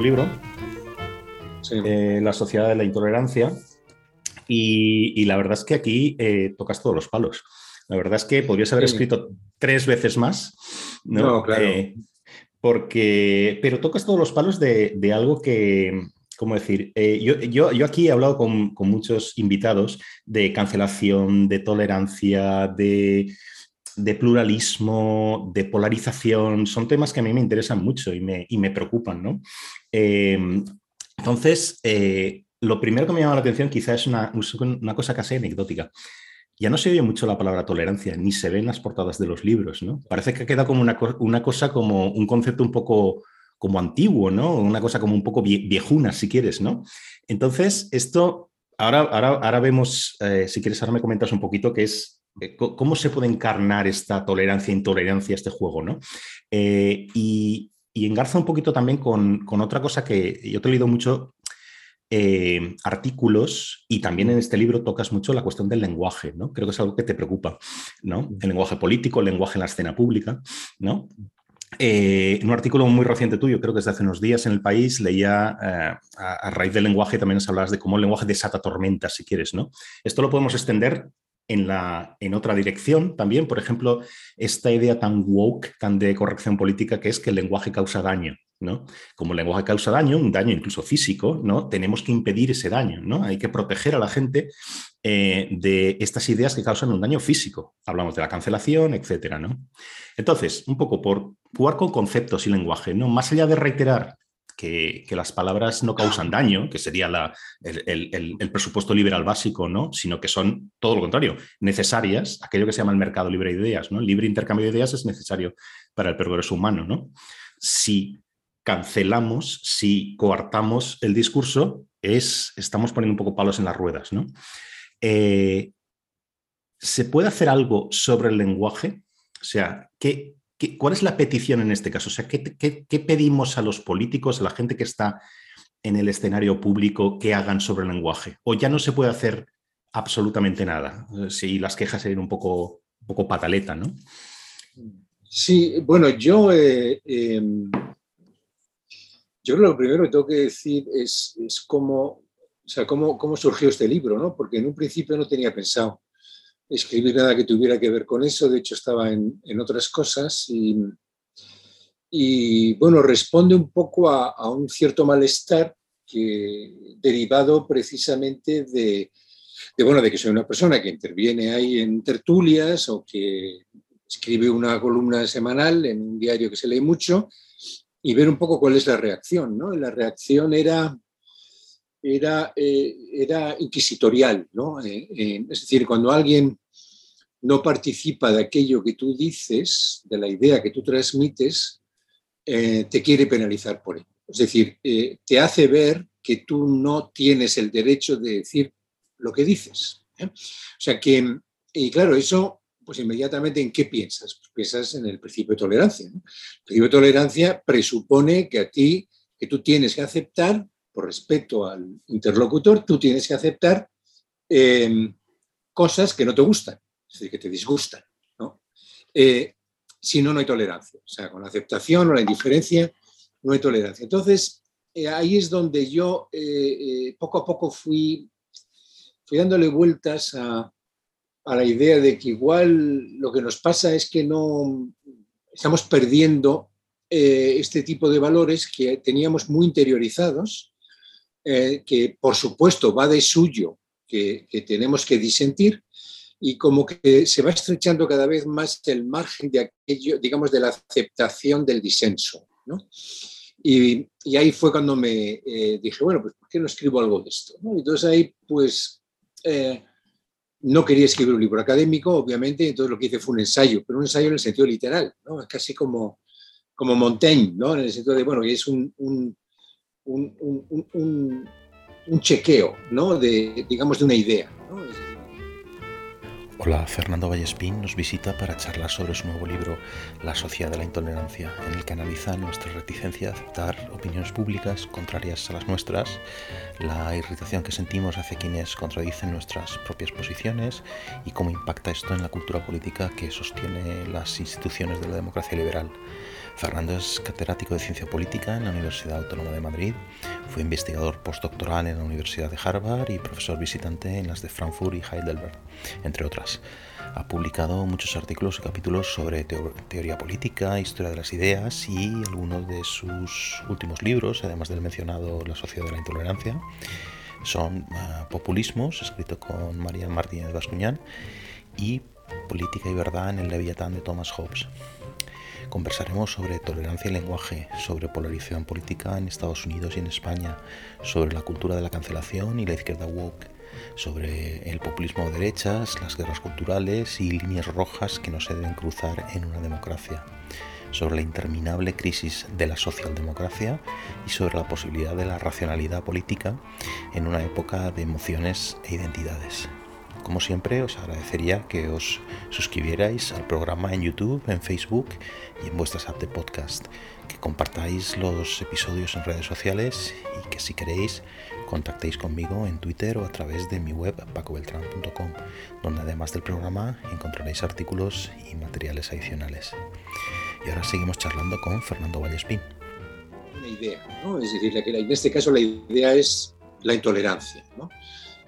tu libro, eh, La Sociedad de la Intolerancia, y, la verdad es que aquí eh, tocas todos los palos. La verdad es que podrías haber escrito tres veces más, ¿no? claro. Eh, porque, pero tocas todos los palos de, algo que, ¿cómo decir? yo, yo, aquí he hablado con, con muchos invitados de cancelación, de tolerancia, de de pluralismo, de polarización, son temas que a mí me interesan mucho y me, me preocupan, ¿no? Em, entonces, eh, lo primero que me llama la atención quizá es una, una, cosa casi anecdótica. Ya no se oye mucho la palabra tolerancia, ni se ve en las portadas de los libros, ¿no? Parece que queda como una, cosa, como un concepto un poco como antiguo, ¿no? Una cosa como un poco viejuna, si quieres, ¿no? Entonces, esto, ahora, ahora, ahora vemos, eh, si quieres, ahora me comentas un poquito qué es cómo se puede encarnar esta tolerancia intolerancia este juego, ¿no? Eh, y, engarza un poquito también con, otra cosa que yo te he leído mucho eh, artículos y también en este libro tocas mucho la cuestión del lenguaje, ¿no? Creo que es algo que te preocupa, ¿no? El lenguaje político, el lenguaje en la escena pública, ¿no? en un artículo muy reciente tuyo, creo que es de hace unos días en el país, leía a, raíz del lenguaje, también nos hablabas de cómo el lenguaje desata tormentas, si quieres, ¿no? Esto lo podemos extender en, la, en otra dirección también, por ejemplo, esta idea tan woke, tan de corrección política, que es que el lenguaje causa daño. ¿no? Como el lenguaje causa daño, un daño incluso físico, ¿no? tenemos que impedir ese daño. ¿no? Hay que proteger a la gente eh, de estas ideas que causan un daño físico. Hablamos de la cancelación, etcétera, ¿no? Entonces, un poco por jugar con conceptos y lenguaje, ¿no? Más allá de reiterar que, las palabras no causan daño, que sería el, presupuesto liberal básico, ¿no? sino que son todo lo contrario, necesarias, aquello que se llama el mercado libre de ideas. ¿no? El libre intercambio de ideas es necesario para el progreso humano. ¿no? Si cancelamos, si coartamos el discurso, es, estamos poniendo un poco palos en las ruedas. ¿no? Eh, ¿Se puede hacer algo sobre el lenguaje? O sea, ¿qué, ¿Cuál es la petición en este caso? O sea, ¿qué, pedimos a los políticos, a la gente que está en el escenario público, que hagan sobre el lenguaje? ¿O ya no se puede hacer absolutamente nada? Si las quejas serían un poco, un poco pataleta, ¿no? Sí, bueno, yo, eh, em, yo lo primero que tengo que decir es, cómo, o sea, cómo, cómo surgió este libro, ¿no? Porque en un principio no tenía pensado escribir nada que tuviera que ver con eso, de hecho estaba en, otras cosas y, bueno, responde un poco a, un cierto malestar que, derivado precisamente de, bueno, de que soy una persona que interviene ahí en tertulias o que escribe una columna semanal en un diario que se lee mucho y ver un poco cuál es la reacción. ¿no? La reacción era era, eh, era inquisitorial, ¿no? Eh, eh, es decir, cuando alguien no participa de aquello que tú dices, de la idea que tú transmites, te quiere penalizar por ello. Es decir, te hace ver que tú no tienes el derecho de decir lo que dices. O sea que, y claro, eso, pues inmediatamente, ¿en qué piensas? Pues piensas en el principio de tolerancia. El principio de tolerancia presupone que a ti, que tú tienes que aceptar por respeto al interlocutor, tú tienes que aceptar em, cosas que no te gustan, es decir, que te disgustan. Eh, si no, no hay tolerancia. O sea, con la aceptación o la indiferencia no hay tolerancia. Entonces, eh, ahí es donde yo eh, poco a poco fui, dándole vueltas a la idea de que igual lo que nos pasa es que no estamos perdiendo este tipo de valores que teníamos muy interiorizados eh, que por supuesto va de suyo, que, tenemos que disentir, y como que se va estrechando cada vez más el margen de aquello, digamos, de la aceptación del disenso. Y, ahí fue cuando me eh, dije, bueno, pues ¿por qué no escribo algo de esto? Entonces ahí, pues, eh, no quería escribir un libro académico, obviamente, entonces lo que hice fue un ensayo, pero un ensayo en el sentido literal, ¿no? casi como, como Montaigne, ¿no? en el sentido de, bueno, es un, un, chequeo, ¿no? De, digamos, de una idea. Hola, Fernando Vallespín nos visita para charlar sobre su nuevo libro La sociedad de la intolerancia, en el que analiza nuestra reticencia a aceptar opiniones públicas contrarias a las nuestras, la irritación que sentimos hacia quienes contradicen nuestras propias posiciones y cómo impacta esto en la cultura política que sostiene las instituciones de la democracia liberal. Fernando es catedrático de Ciencia Política en la Universidad Autónoma de Madrid, fue investigador postdoctoral en la Universidad de Harvard y profesor visitante en las de Frankfurt y Heidelberg, entre otras. Ha publicado muchos artículos y capítulos sobre teoría política, historia de las ideas y algunos de sus últimos libros, además del mencionado La sociedad de la intolerancia, son ah, Populismos, escrito con María Martínez Bascuñán, y Política y verdad en el Leviatán de Thomas Hobbes. Conversaremos sobre tolerancia y lenguaje, sobre polarización política en Estados Unidos y en España, sobre la cultura de la cancelación y la izquierda woke, sobre el populismo de derechas, las guerras culturales y líneas rojas que no se deben cruzar en una democracia, sobre la interminable crisis de la socialdemocracia y sobre la posibilidad de la racionalidad política en una época de emociones e identidades. Como siempre, os agradecería que os suscribierais al programa en YouTube, en Facebook y en vuestras apps de podcast, que compartáis los episodios en redes sociales y que si queréis contactéis conmigo en Twitter o a través de mi web pacobeltran.com, donde además del programa encontraréis artículos y materiales adicionales. Y ahora seguimos charlando con Fernando Vallespín. Una idea, ¿no? Es decir, en este caso la idea es la intolerancia, ¿no?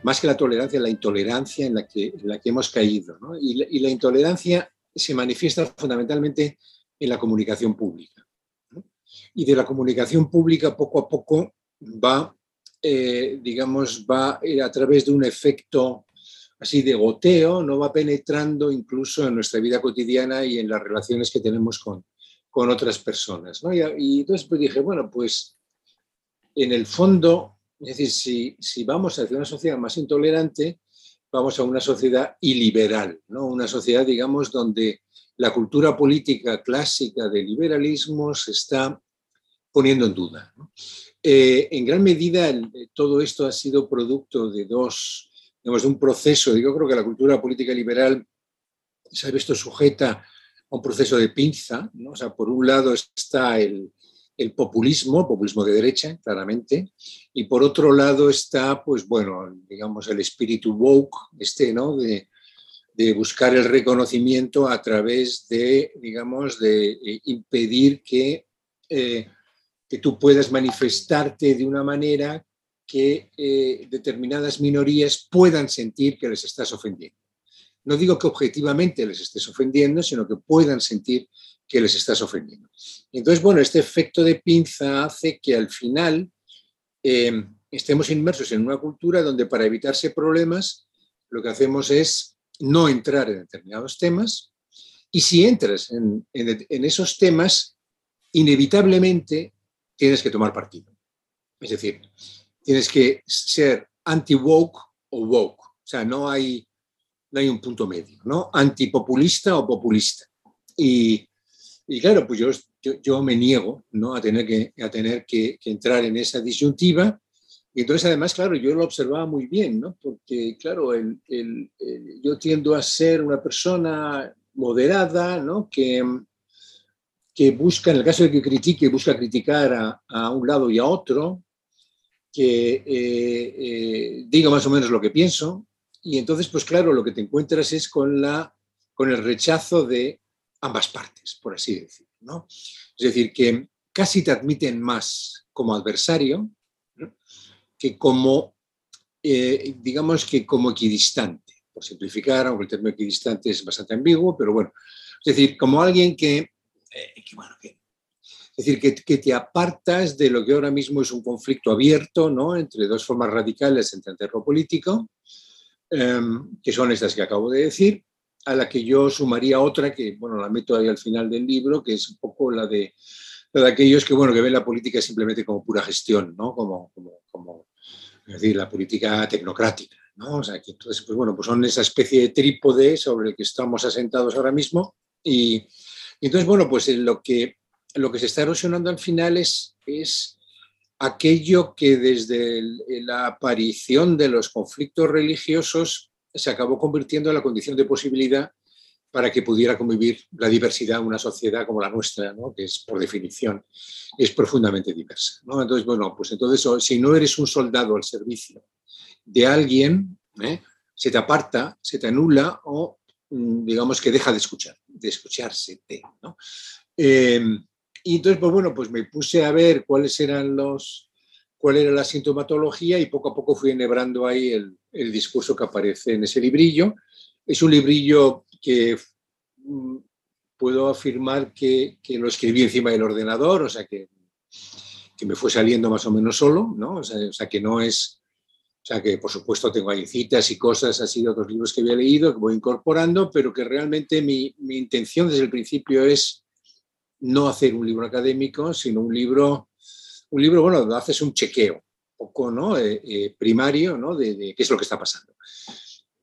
más que la tolerancia, la intolerancia en la que, la que hemos caído. Y, la, intolerancia se manifiesta fundamentalmente en la comunicación pública. Y de la comunicación pública poco a poco va, eh, digamos, va a través de un efecto así de goteo, no va penetrando incluso en nuestra vida cotidiana y en las relaciones que tenemos con, con otras personas. Y, y entonces pues dije, bueno, pues en el fondo es decir, si, vamos hacia una sociedad más intolerante, vamos a una sociedad iliberal, ¿no? una sociedad, digamos, donde la cultura política clásica del liberalismo se está poniendo en duda. Eh, en gran medida, todo esto ha sido producto de dos, digamos, de un proceso. Yo creo que la cultura política liberal se ha visto sujeta a un proceso de pinza. O sea, por un lado está el, el populismo, populismo de derecha, claramente, y por otro lado está, pues bueno, digamos, el espíritu woke, este, ¿no? De, buscar el reconocimiento a través de, digamos, de eh, impedir que, eh, que tú puedas manifestarte de una manera que eh, determinadas minorías puedan sentir que les estás ofendiendo. No digo que objetivamente les estés ofendiendo, sino que puedan sentir que les estás ofendiendo. Entonces, bueno, este efecto de pinza hace que al final em, estemos inmersos en una cultura donde para evitarse problemas lo que hacemos es no entrar en determinados temas y si entras en, esos temas, inevitablemente tienes que tomar partido. Es decir, tienes que ser anti-woke o woke. O sea, no hay, no hay un punto medio, ¿no? Antipopulista o populista. Y, y claro, pues yo, yo, me niego ¿no? a tener, que, a tener que, entrar en esa disyuntiva. Y entonces, además, claro, yo lo observaba muy bien, ¿no? porque, claro, el, yo tiendo a ser una persona moderada, ¿no? que, que busca, en el caso de que critique, busca criticar a, un lado y a otro, que eh, eh, diga más o menos lo que pienso. Y entonces, pues claro, lo que te encuentras es con, la, con el rechazo de ambas partes, por así decirlo. ¿no? Es decir, que casi te admiten más como adversario que como, eh, digamos que como equidistante, por simplificar, aunque el término equidistante es bastante ambiguo, pero bueno, es decir, como alguien que, eh, bueno, que es decir, que, que, te apartas de lo que ahora mismo es un conflicto abierto ¿no? entre dos formas radicales el terreno político, em, que son estas que acabo de decir, a la que yo sumaría otra que, bueno, la meto ahí al final del libro, que es un poco la de, de aquellos que, bueno, que ven la política simplemente como pura gestión, ¿no? Como, como, como es decir, la política tecnocrática, ¿no? O sea, que entonces, pues bueno, pues son esa especie de trípode sobre el que estamos asentados ahora mismo y entonces, bueno, pues lo que, lo que se está erosionando al final es, aquello que desde la aparición de los conflictos religiosos se acabó convirtiendo en la condición de posibilidad para que pudiera convivir la diversidad en una sociedad como la nuestra, que es por definición es profundamente diversa. Entonces, bueno, pues entonces si no eres un soldado al servicio de alguien, ¿eh? se te aparta, se te anula o mm, digamos que deja de escuchar, de escucharse. ¿no? Em, Y entonces, pues bueno, pues me puse a ver cuáles eran los, cuál era la sintomatología y poco a poco fui enhebrando ahí el, el discurso que aparece en ese librillo. Es un librillo que mm, puedo afirmar que, que, lo escribí encima del ordenador, o sea que, que me fue saliendo más o menos solo, ¿no? O sea, que no es, o sea que por supuesto tengo ahí citas y cosas así de otros libros que había leído, que voy incorporando, pero que realmente mi, mi intención desde el principio es no hacer un libro académico, sino un libro, un libro, bueno, haces un chequeo, poco, ¿no? Eh, eh, primario, ¿no? De, de, qué es lo que está pasando.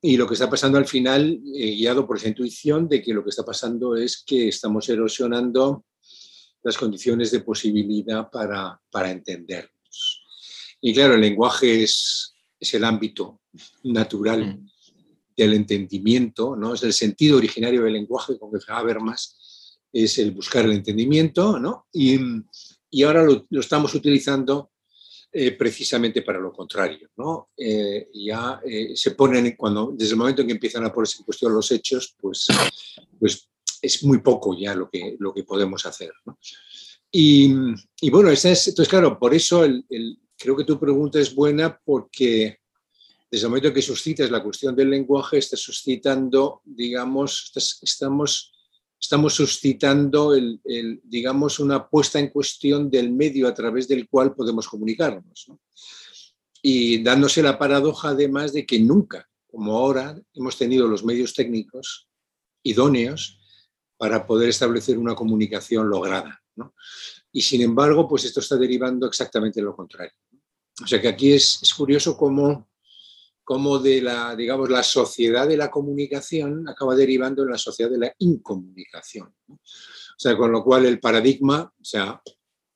Y lo que está pasando al final, eh, guiado por esa intuición de que lo que está pasando es que estamos erosionando las condiciones de posibilidad para, para entendernos. Y claro, el lenguaje es, es el ámbito natural mm. del entendimiento, ¿no? es el sentido originario del lenguaje, con que Habermas es el buscar el entendimiento, ¿no? y, y ahora lo, lo, estamos utilizando eh, precisamente para lo contrario. ¿no? Eh, ya eh, se ponen, cuando, desde el momento en que empiezan a ponerse en cuestión los hechos, pues, pues es muy poco ya lo que, lo que podemos hacer. ¿no? Y, y, bueno, es, entonces claro, por eso el, el, creo que tu pregunta es buena porque desde el momento que suscitas la cuestión del lenguaje, estás suscitando, digamos, estamos, estamos suscitando, el, el, digamos, una puesta en cuestión del medio a través del cual podemos comunicarnos. ¿no? Y dándose la paradoja, además, de que nunca, como ahora, hemos tenido los medios técnicos idóneos para poder establecer una comunicación lograda. ¿no? Y sin embargo, pues esto está derivando exactamente lo contrario. O sea que aquí es, es curioso cómo como de la, digamos, la sociedad de la comunicación acaba derivando en la sociedad de la incomunicación. ¿no? O sea, con lo cual el paradigma o sea,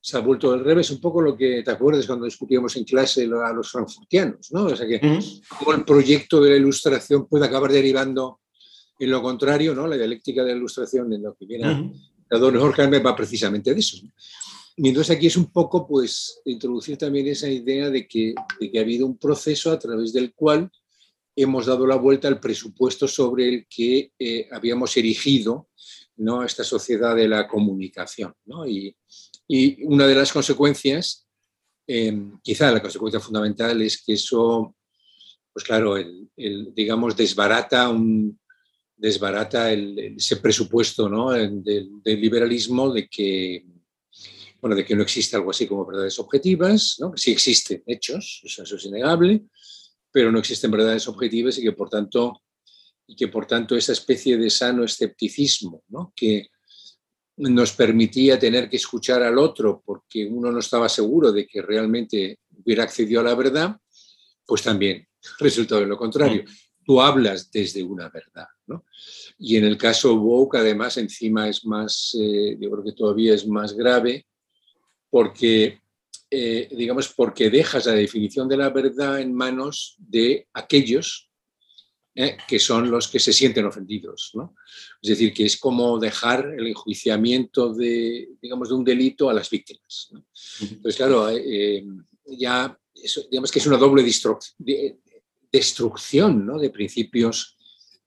se ha vuelto al revés, un poco lo que te acuerdas cuando discutíamos en clase a los frankfurtianos, ¿no? O sea, que como el proyecto de la ilustración puede acabar derivando en lo contrario, ¿no? La dialéctica de la ilustración en lo que viene uh -huh. a Don Jorge va precisamente de eso. ¿no? Entonces aquí es un poco, pues, introducir también esa idea de que, de que ha habido un proceso a través del cual hemos dado la vuelta al presupuesto sobre el que eh, habíamos erigido ¿no? esta sociedad de la comunicación. ¿no? Y, y, una de las consecuencias, eh, quizá la consecuencia fundamental, es que eso, pues claro, el, digamos, desbarata, un, desbarata ese presupuesto ¿no? del liberalismo de que bueno, de que no existe algo así como verdades objetivas, ¿no? sí existen hechos, eso, eso, es innegable, pero no existen verdades objetivas y que por tanto, y que por tanto esa especie de sano escepticismo ¿no? que nos permitía tener que escuchar al otro porque uno no estaba seguro de que realmente hubiera accedido a la verdad, pues también resultó de lo contrario. Tú hablas desde una verdad. ¿no? Y en el caso woke, además, encima es más, eh, yo creo que todavía es más grave, porque, eh, digamos, porque dejas la definición de la verdad en manos de aquellos eh, que son los que se sienten ofendidos. ¿no? Es decir, que es como dejar el enjuiciamiento de, digamos, de un delito a las víctimas. ¿no? Entonces, claro, eh, ya eso, digamos que es una doble destrucción ¿no? de principios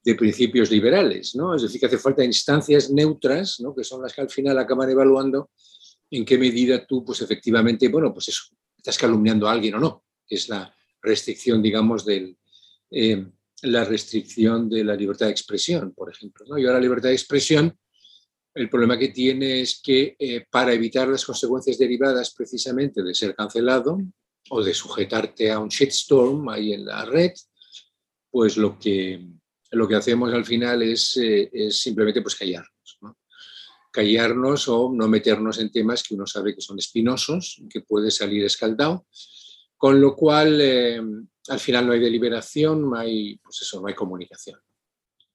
de principios liberales, ¿no? Es decir, que hace falta instancias neutras, ¿no? que son las que al final acaban evaluando en qué medida tú, pues efectivamente, bueno, pues eso, estás calumniando a alguien o no, que es la restricción, digamos, del, eh, la restricción de la libertad de expresión, por ejemplo. ¿no? Y ahora la libertad de expresión, el problema que tiene es que eh, para evitar las consecuencias derivadas precisamente de ser cancelado o de sujetarte a un shitstorm ahí en la red, pues lo que, lo que hacemos al final es, eh, es simplemente pues callar callarnos o no meternos en temas que uno sabe que son espinosos, que puede salir escaldado, con lo cual eh, al final no hay deliberación, no hay, pues eso, no hay comunicación.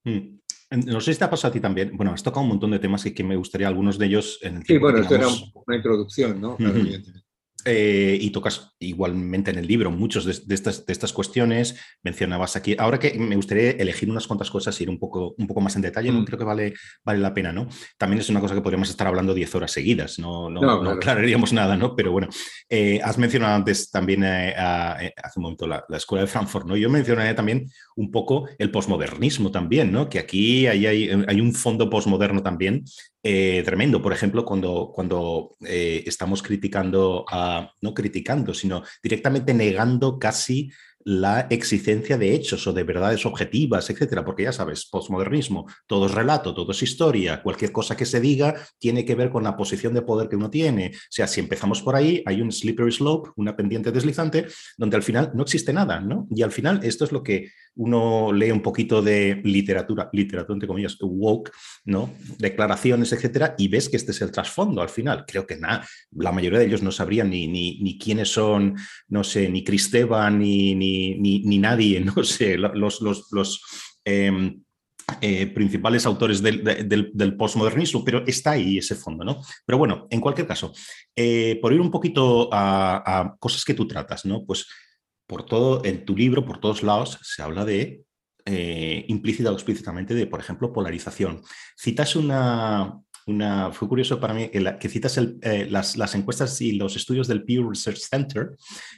Mm. No sé si te ha pasado a ti también. Bueno, has tocado un montón de temas y que me gustaría algunos de ellos en el Sí, bueno, esto era una introducción, ¿no? Claro, mm -hmm. Eh, y tocas igualmente en el libro muchos de, de, estas, de, estas, cuestiones, mencionabas aquí, ahora que me gustaría elegir unas cuantas cosas y ir un poco, un poco más en detalle, mm. no creo que vale, vale la pena, ¿no? También es una cosa que podríamos estar hablando 10 horas seguidas, no, no, no, no aclararíamos nada, ¿no? Pero bueno, eh, has mencionado antes también, eh, hace un momento, la, la, Escuela de Frankfurt, ¿no? Yo mencionaría también un poco el posmodernismo también, ¿no? Que aquí hay, hay, hay un fondo posmoderno también eh, tremendo. Por ejemplo, cuando, cuando eh, estamos criticando, a, no criticando, sino directamente negando casi la existencia de hechos o de verdades objetivas, etcétera, porque ya sabes, postmodernismo, todo es relato, todo es historia, cualquier cosa que se diga tiene que ver con la posición de poder que uno tiene. O sea, si empezamos por ahí, hay un slippery slope, una pendiente deslizante, donde al final no existe nada, ¿no? Y al final esto es lo que uno lee un poquito de literatura, literatura entre comillas, woke, ¿no? Declaraciones, etcétera, y ves que este es el trasfondo al final. Creo que nada, la mayoría de ellos no sabrían ni, ni, ni quiénes son, no sé, ni Cristeva, ni, ni, ni, nadie, no sé, los, em, eh, principales autores del, del, postmodernismo, pero está ahí ese fondo, ¿no? Pero bueno, en cualquier caso, eh, por ir un poquito a, a, cosas que tú tratas, ¿no? Pues por todo, en tu libro, por todos lados, se habla de, eh, implícita o explícitamente, de, por ejemplo, polarización. Citas una, una fue curioso para mí que, citas eh, las, encuestas y los estudios del Pew Research Center,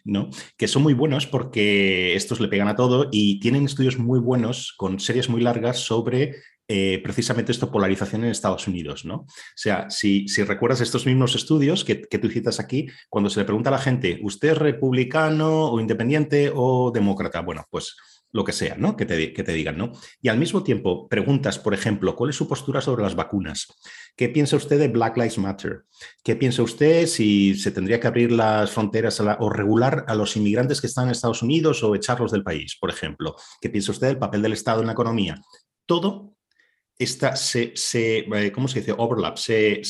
¿no? que son muy buenos porque estos le pegan a todo y tienen estudios muy buenos con series muy largas sobre eh, precisamente esto, polarización en Estados Unidos, ¿no? O sea, si, si recuerdas estos mismos estudios que, que, tú citas aquí, cuando se le pregunta a la gente, ¿usted es republicano o independiente o demócrata? Bueno, pues lo que sea, ¿no? Que te, que te digan, ¿no? Y al mismo tiempo preguntas, por ejemplo, ¿cuál es su postura sobre las vacunas? ¿Qué piensa usted de Black Lives Matter? ¿Qué piensa usted si se tendría que abrir las fronteras o regular a los inmigrantes que están en Estados Unidos o echarlos del país, por ejemplo? ¿Qué piensa usted del papel del Estado en la economía? Todo esta se, se, eh, ¿cómo se dice? Overlap, se,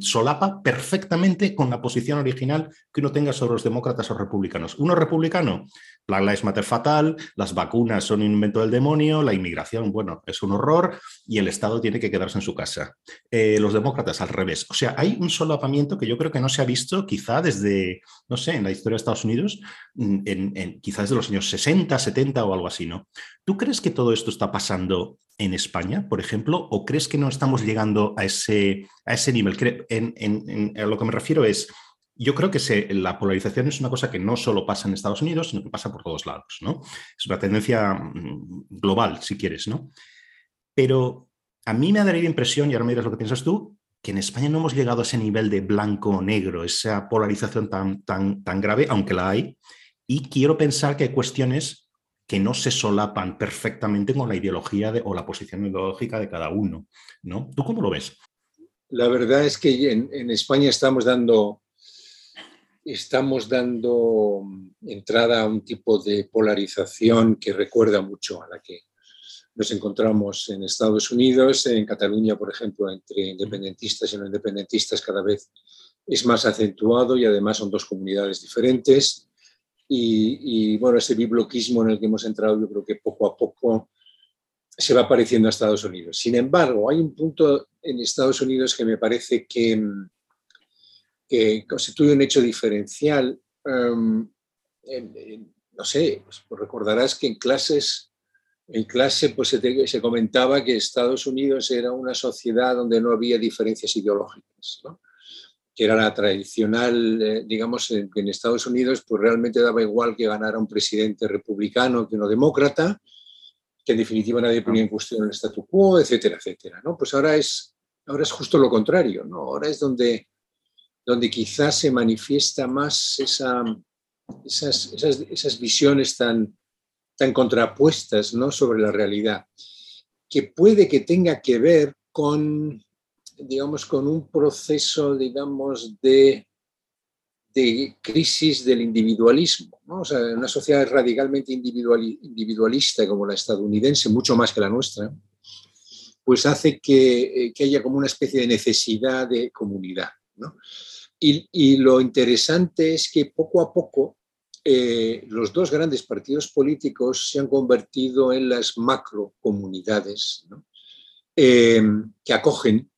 solapa perfectamente con la posición original que uno tenga sobre los demócratas o republicanos. Uno republicano, Black Lives Matter fatal, las vacunas son un invento del demonio, la inmigración, bueno, es un horror y el Estado tiene que quedarse en su casa. Eh, los demócratas al revés. O sea, hay un solapamiento que yo creo que no se ha visto quizá desde, no sé, en la historia de Estados Unidos, mm, en, desde los años 60, 70 o algo así, ¿no? ¿Tú crees que todo esto está pasando en España, por ejemplo, o crees que no estamos llegando a ese, a ese nivel? En, a lo que me refiero es, yo creo que la polarización es una cosa que no solo pasa en Estados Unidos, sino que pasa por todos lados, ¿no? Es una tendencia mm, global, si quieres, ¿no? Pero a mí me ha dado la impresión, y ahora me dirás lo que piensas tú, que en España no hemos llegado a ese nivel de blanco o negro, esa polarización tan, tan, tan grave, aunque la hay, y quiero pensar que hay cuestiones que no se solapan perfectamente con la ideología o la posición ideológica de cada uno. ¿no? ¿Tú cómo lo ves? La verdad es que en, España estamos dando, estamos dando entrada a un tipo de polarización que recuerda mucho a la que nos encontramos en Estados Unidos, en Cataluña, por ejemplo, entre independentistas y no independentistas cada vez es más acentuado y además son dos comunidades diferentes. Y, bueno, ese bibloquismo en el que hemos entrado yo creo que poco a poco se va pareciendo a Estados Unidos. Sin embargo, hay un punto en Estados Unidos que me parece que, constituye un hecho diferencial. Em, no sé, pues, pues recordarás que en clases, en clase pues se, se, comentaba que Estados Unidos era una sociedad donde no había diferencias ideológicas. que era la tradicional, eh, digamos, en, en, Estados Unidos, pues realmente daba igual que ganara un presidente republicano que uno demócrata, que en definitiva nadie ponía en cuestión el statu quo, etcétera, etcétera. ¿no? Pues ahora es, ahora es justo lo contrario, ¿no? ahora es donde, donde quizás se manifiesta más esa, esas, esas, esas visiones tan, tan contrapuestas ¿no? sobre la realidad, que puede que tenga que ver con digamos, con un proceso, digamos, de, de crisis del individualismo. ¿no? O sea, una sociedad radicalmente individualista como la estadounidense, mucho más que la nuestra, pues hace que, eh, que haya como una especie de necesidad de comunidad. ¿no? Y, lo interesante es que poco a poco eh, los dos grandes partidos políticos se han convertido en las macro comunidades ¿no? eh, que acogen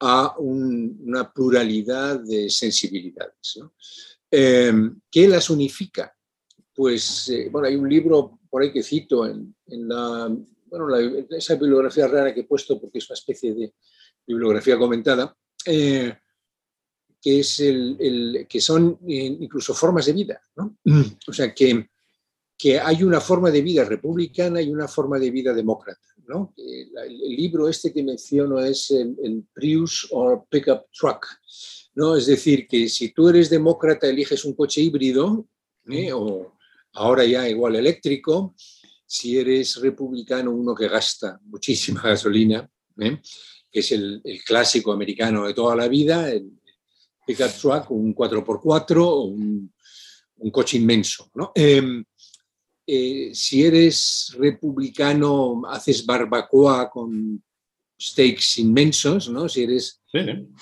a una pluralidad de sensibilidades. Em, ¿Qué las unifica? Pues, eh, bueno, hay un libro por ahí que cito en, la, bueno, esa bibliografía rara que he puesto porque es una especie de bibliografía comentada, eh, que, es el, que son eh, incluso formas de vida. ¿no? O sea, que, que hay una forma de vida republicana y una forma de vida demócrata. ¿no? El, libro este que menciono es el, Prius o Pickup Truck, ¿no? Es decir, que si tú eres demócrata, eliges un coche híbrido, ¿eh? o ahora ya igual eléctrico, si eres republicano, uno que gasta muchísima gasolina, ¿eh? que es el, clásico americano de toda la vida, el pickup truck, un 4x4 o un, coche inmenso. ¿no? Em, eh, si eres republicano, haces barbacoa con steaks inmensos, ¿no? Si eres,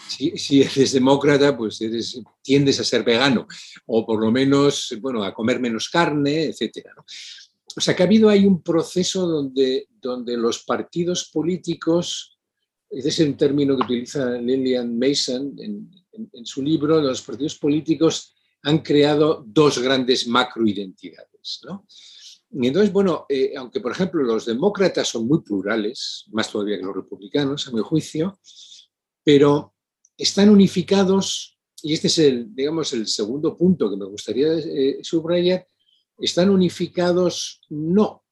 Si, eres demócrata, pues eres, tiendes a ser vegano, o por lo menos, bueno, a comer menos carne, etcétera. O sea que ha habido ahí un proceso donde, donde los partidos políticos, ese es un término que utiliza Lillian Mason en, su libro, los partidos políticos han creado dos grandes macroidentidades. ¿no? Y entonces, bueno, eh, aunque por ejemplo los demócratas son muy plurales, más todavía que los republicanos, a mi juicio, pero están unificados, y este es el, digamos, el segundo punto que me gustaría eh, subrayar, están unificados no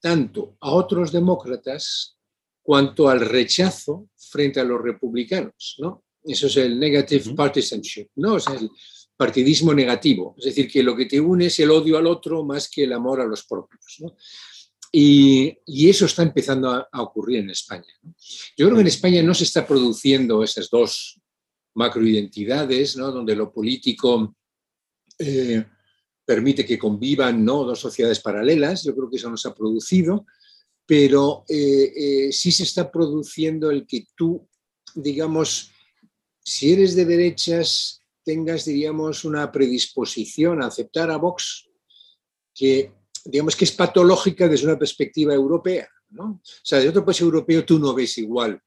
tanto a otros demócratas cuanto al rechazo frente a los republicanos, ¿no? Eso es el negative partisanship, ¿no? O sea, el, partidismo negativo, es decir, que lo que te une es el odio al otro más que el amor a los propios. Y, eso está empezando a, ocurrir en España. Yo creo que en España no se está produciendo esas dos macroidentidades, ¿no? donde lo político eh, permite que convivan ¿no? dos sociedades paralelas, yo creo que eso no se ha producido, pero eh, eh, sí se está produciendo el que tú, digamos, si eres de derechas, tengas, diríamos, una predisposición a aceptar a Vox que, digamos, que es patológica desde una perspectiva europea. ¿no? O sea, desde otro país europeo tú no ves igual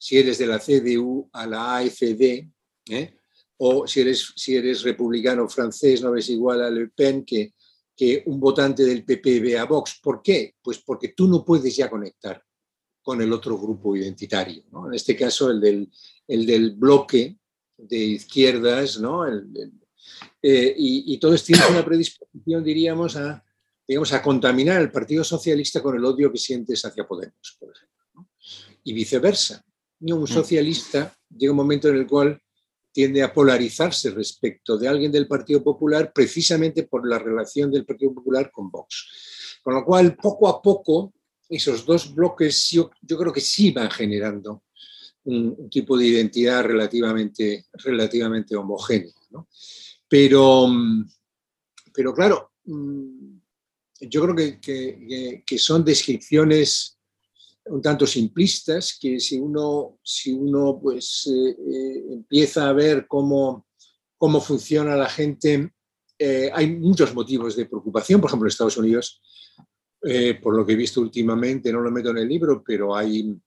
si eres de la CDU a la AFD, ¿eh? o si eres, si eres republicano francés no ves igual a Le Pen que, que un votante del PP ve a Vox. ¿Por qué? Pues porque tú no puedes ya conectar con el otro grupo identitario. En este caso, el del, el del bloque de izquierdas, ¿no? Eh, y, todo esto tiene una predisposición, diríamos, a, digamos, a contaminar el Partido Socialista con el odio que sientes hacia Podemos, por ejemplo. Y viceversa. Un mm. socialista llega un momento en el cual tiende a polarizarse respecto de alguien del Partido Popular precisamente por la relación del Partido Popular con Vox. Con lo cual, poco a poco, esos dos bloques yo, yo creo que sí van generando un, tipo de identidad relativamente, relativamente homogénea. Pero, pero claro, mm, yo creo que, que, son descripciones un tanto simplistas que si uno, si uno pues, eh, eh, empieza a ver cómo, cómo funciona la gente, eh, hay muchos motivos de preocupación. Por ejemplo, en Estados Unidos, por lo que he visto últimamente, no lo meto en el libro, pero hay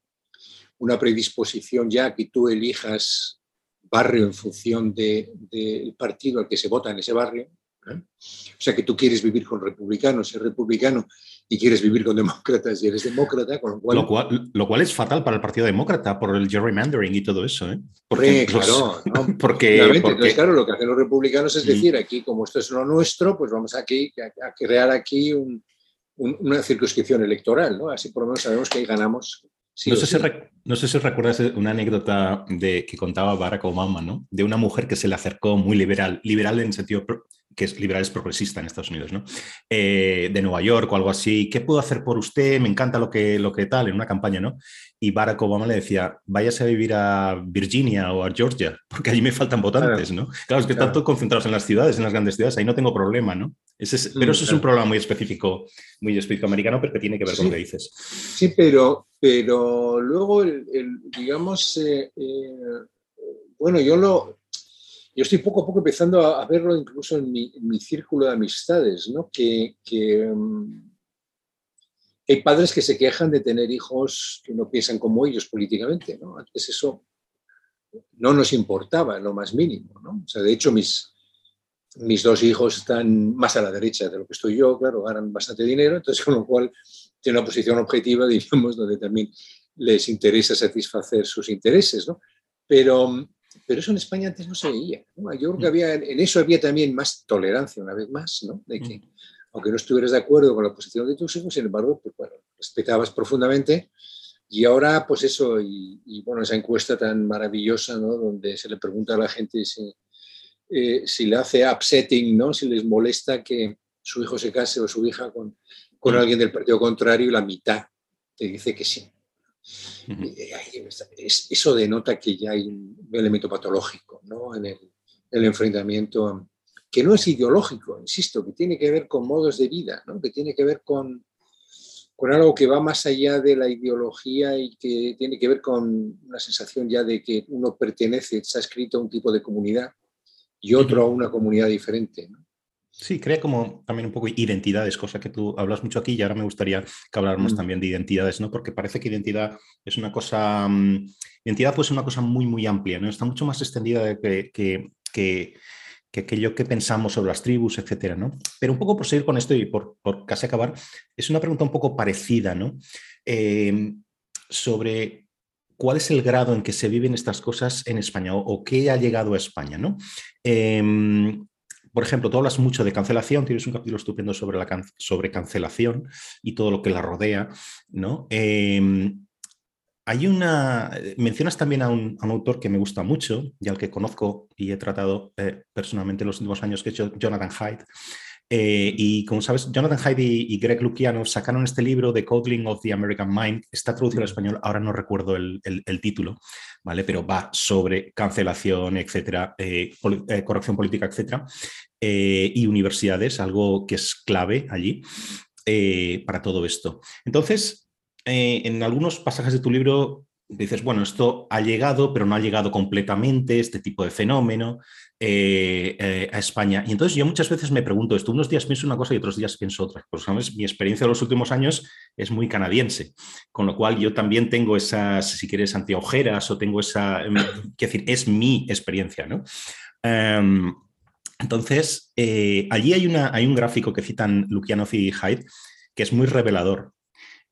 una predisposición ya que tú elijas barrio en función del partido al que se vota en ese barrio. ¿eh? O sea que tú quieres vivir con republicanos, ser republicano, y quieres vivir con demócratas y eres demócrata, con lo cual... Lo cual, es fatal para el Partido Demócrata por el gerrymandering y todo eso. ¿eh? Porque, claro, porque, claro, lo que hacen los republicanos es mm. decir, aquí como esto es lo nuestro, pues vamos aquí a, crear aquí una circunscripción electoral, ¿no? Así por lo menos sabemos que ahí ganamos no, sé si no, sé si recuerdas una anécdota de, que contaba Barack Obama, ¿no? De una mujer que se le acercó muy liberal, liberal en sentido que es liberal es progresista en Estados Unidos, ¿no? Eh, de Nueva York o algo así. ¿Qué puedo hacer por usted? Me encanta lo que, lo que tal, en una campaña, ¿no? Y Barack Obama le decía, váyase a vivir a Virginia o a Georgia, porque allí me faltan votantes, ¿no? Claro, es que están todos concentrados en las ciudades, en las grandes ciudades, ahí no tengo problema, ¿no? Pero eso es un problema muy específico, muy específico americano, pero que tiene que ver con lo que dices. Sí, pero, pero luego, el, digamos, eh, eh, bueno, yo lo, yo estoy poco a poco empezando a, verlo incluso en mi, círculo de amistades, ¿no? Que, mm, hay padres que se quejan de tener hijos que no piensan como ellos políticamente, ¿no? Antes eso no nos importaba en lo más mínimo, ¿no? O sea, de hecho, mis, mis dos hijos están más a la derecha de lo que estoy yo, claro, ganan bastante dinero, entonces con lo cual tiene una posición objetiva, diríamos, donde también les interesa satisfacer sus intereses, ¿no? Pero, pero eso en España antes no se veía. Yo creo que había, en eso había también más tolerancia, una vez más, ¿no? De que, aunque no estuvieras de acuerdo con la posición de tus hijos, sin embargo, pues bueno, respetabas profundamente. Y ahora, pues eso, y, bueno, esa encuesta tan maravillosa, ¿no? Donde se le pregunta a la gente si, eh, si le hace upsetting, ¿no? Si les molesta que su hijo se case o su hija con, con alguien del partido contrario la mitad te dice que sí. Eso denota que ya hay un elemento patológico ¿no? en el, el, enfrentamiento, que no es ideológico, insisto, que tiene que ver con modos de vida, ¿no? que tiene que ver con, con algo que va más allá de la ideología y que tiene que ver con una sensación ya de que uno pertenece, se ha escrito a un tipo de comunidad y otro a una comunidad diferente. ¿no? Sí, crea como también un poco identidades, cosa que tú hablas mucho aquí y ahora me gustaría que habláramos mm. también de identidades, ¿no? Porque parece que identidad es una cosa, mm, identidad puede ser una cosa muy, muy amplia, ¿no? Está mucho más extendida de que, que, que, que aquello que pensamos sobre las tribus, etcétera, ¿no? Pero un poco por seguir con esto y por, por casi acabar, es una pregunta un poco parecida, ¿no? Em, sobre cuál es el grado en que se viven estas cosas en España o, qué ha llegado a España, ¿no? Em, por ejemplo, tú hablas mucho de cancelación, tienes un capítulo estupendo sobre, sobre cancelación y todo lo que la rodea, ¿no? Em, hay una. Mencionas también a un, autor que me gusta mucho y al que conozco y he tratado eh, personalmente en los últimos años, que es Jonathan Haidt. Eh, y como sabes, Jonathan Haidt y, Greg Luciano sacaron este libro, The Codling of the American Mind. Está traducido al español, ahora no recuerdo el, el título, ¿vale? Pero va sobre cancelación, etcétera, eh, corrección política, etcétera. Eh, y universidades, algo que es clave allí eh, para todo esto. Entonces, eh, en algunos pasajes de tu libro dices, bueno, esto ha llegado, pero no ha llegado completamente, este tipo de fenómeno a España. Y entonces yo muchas veces me pregunto esto, unos días pienso una cosa y otros días pienso otra. Pues, ¿sabes? Mi experiencia de los últimos años es muy canadiense, con lo cual yo también tengo esas, si quieres, anteojeras o tengo esa, em, quiero decir, es mi experiencia, ¿no? Em, entonces, eh, allí hay, una, hay, un gráfico que citan Lukianov y Hyde que es muy revelador.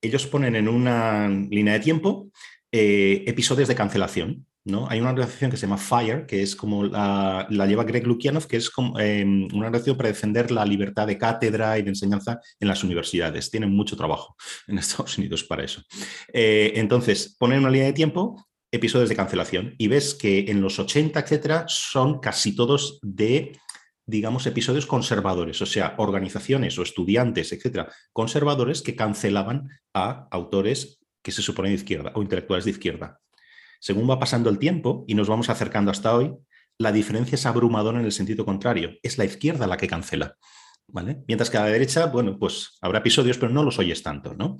Ellos ponen en una línea de tiempo eh, episodios de cancelación. ¿no? Hay una organización que se llama FIRE, que es como la, lleva Greg Lukianov, que es como, em, una organización para defender la libertad de cátedra y de enseñanza en las universidades. Tienen mucho trabajo en Estados Unidos para eso. Eh, entonces, ponen una línea de tiempo episodios de cancelación y ves que en los 80, etcétera, son casi todos de digamos, episodios conservadores, o sea, organizaciones o estudiantes, etcétera, conservadores que cancelaban a autores que se suponen de izquierda o intelectuales de izquierda. Según va pasando el tiempo y nos vamos acercando hasta hoy, la diferencia es abrumadora en el sentido contrario. Es la izquierda la que cancela. ¿vale? Mientras que a la derecha, bueno, pues habrá episodios, pero no los oyes tanto, ¿no?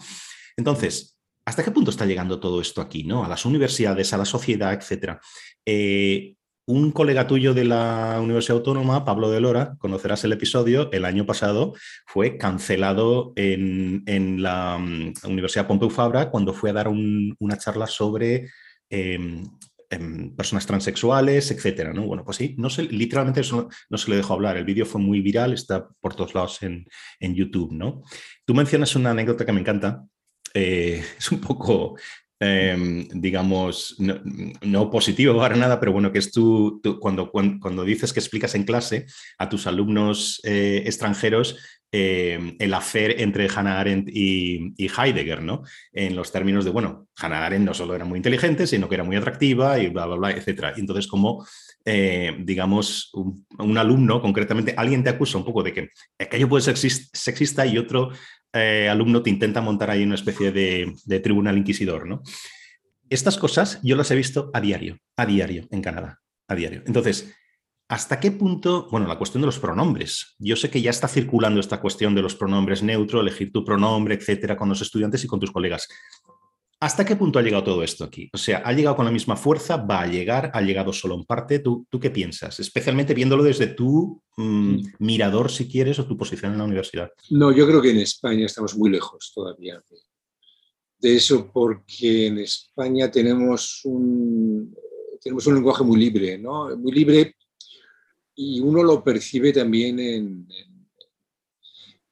Entonces, ¿hasta qué punto está llegando todo esto aquí, ¿no? A las universidades, a la sociedad, etcétera. Eh, un colega tuyo de la Universidad Autónoma, Pablo de Lora, conocerás el episodio, el año pasado fue cancelado en, la mm, Universidad Pompeu Fabra cuando fue a dar una charla sobre em, em, personas transexuales, etcétera, ¿no? Bueno, pues sí, literalmente no, se le dejó hablar. El vídeo fue muy viral, está por todos lados en, YouTube, ¿no? Tú mencionas una anécdota que me encanta. Eh, es un poco Em, digamos, no, positivo para nada, pero bueno, que es tú, cuando, cuando, dices que explicas en clase a tus alumnos eh, extranjeros em, el hacer entre Hannah Arendt y, Heidegger, ¿no? En los términos de, bueno, Hannah Arendt no solo era muy inteligente, sino que era muy atractiva y bla, bla, bla, etc. Y entonces, como, eh, digamos, un, alumno, concretamente, alguien te acusa un poco de que aquello puede ser sexista y otro eh, alumno te intenta montar ahí una especie de, tribunal inquisidor, ¿no? Estas cosas yo las he visto a diario, a diario en Canadá, a diario. Entonces, ¿hasta qué punto, bueno, la cuestión de los pronombres? Yo sé que ya está circulando esta cuestión de los pronombres neutro, elegir tu pronombre, etcétera, con los estudiantes y con tus colegas. ¿Hasta qué punto ha llegado todo esto aquí? O sea, ¿ha llegado con la misma fuerza? ¿Va a llegar? ¿Ha llegado solo en parte? ¿Tú, tú qué piensas? Especialmente viéndolo desde tu mm, mm. mirador, si quieres, o tu posición en la universidad. No, yo creo que en España estamos muy lejos todavía de, eso, porque en España tenemos un, tenemos un lenguaje muy libre, ¿no? Muy libre y uno lo percibe también en en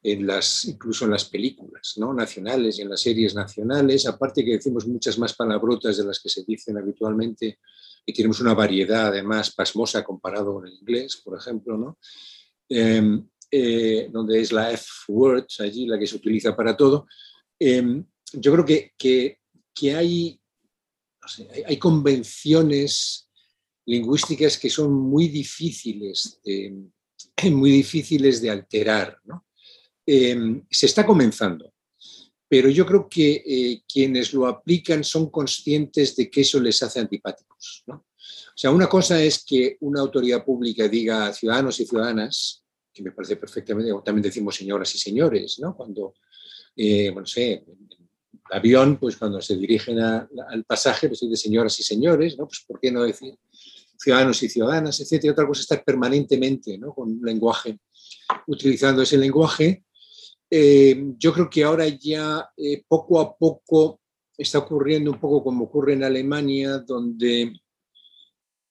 las, incluso en las películas ¿no? nacionales y en las series nacionales, aparte que decimos muchas más palabrotas de las que se dicen habitualmente y tenemos una variedad además pasmosa comparado con el inglés, por ejemplo, ¿no? Em, eh, donde es la F-word allí la que se utiliza para todo. Em, yo creo que, que, hay, hay, convenciones lingüísticas que son muy difíciles de, muy difíciles de alterar. Em, se está comenzando, pero yo creo que eh, quienes lo aplican son conscientes de que eso les hace antipáticos. ¿no? O sea, una cosa es que una autoridad pública diga a ciudadanos y ciudadanas, que me parece perfectamente, también decimos señoras y señores, ¿no? Cuando, eh, bueno, sé, el avión, pues cuando se dirigen al pasaje, pues de señoras y señores, ¿no? Pues ¿por qué no decir ciudadanos y ciudadanas, etcétera? Otra cosa es estar permanentemente, ¿no? Con un lenguaje, utilizando ese lenguaje. Eh, yo creo que ahora ya eh, poco a poco está ocurriendo un poco como ocurre en Alemania, donde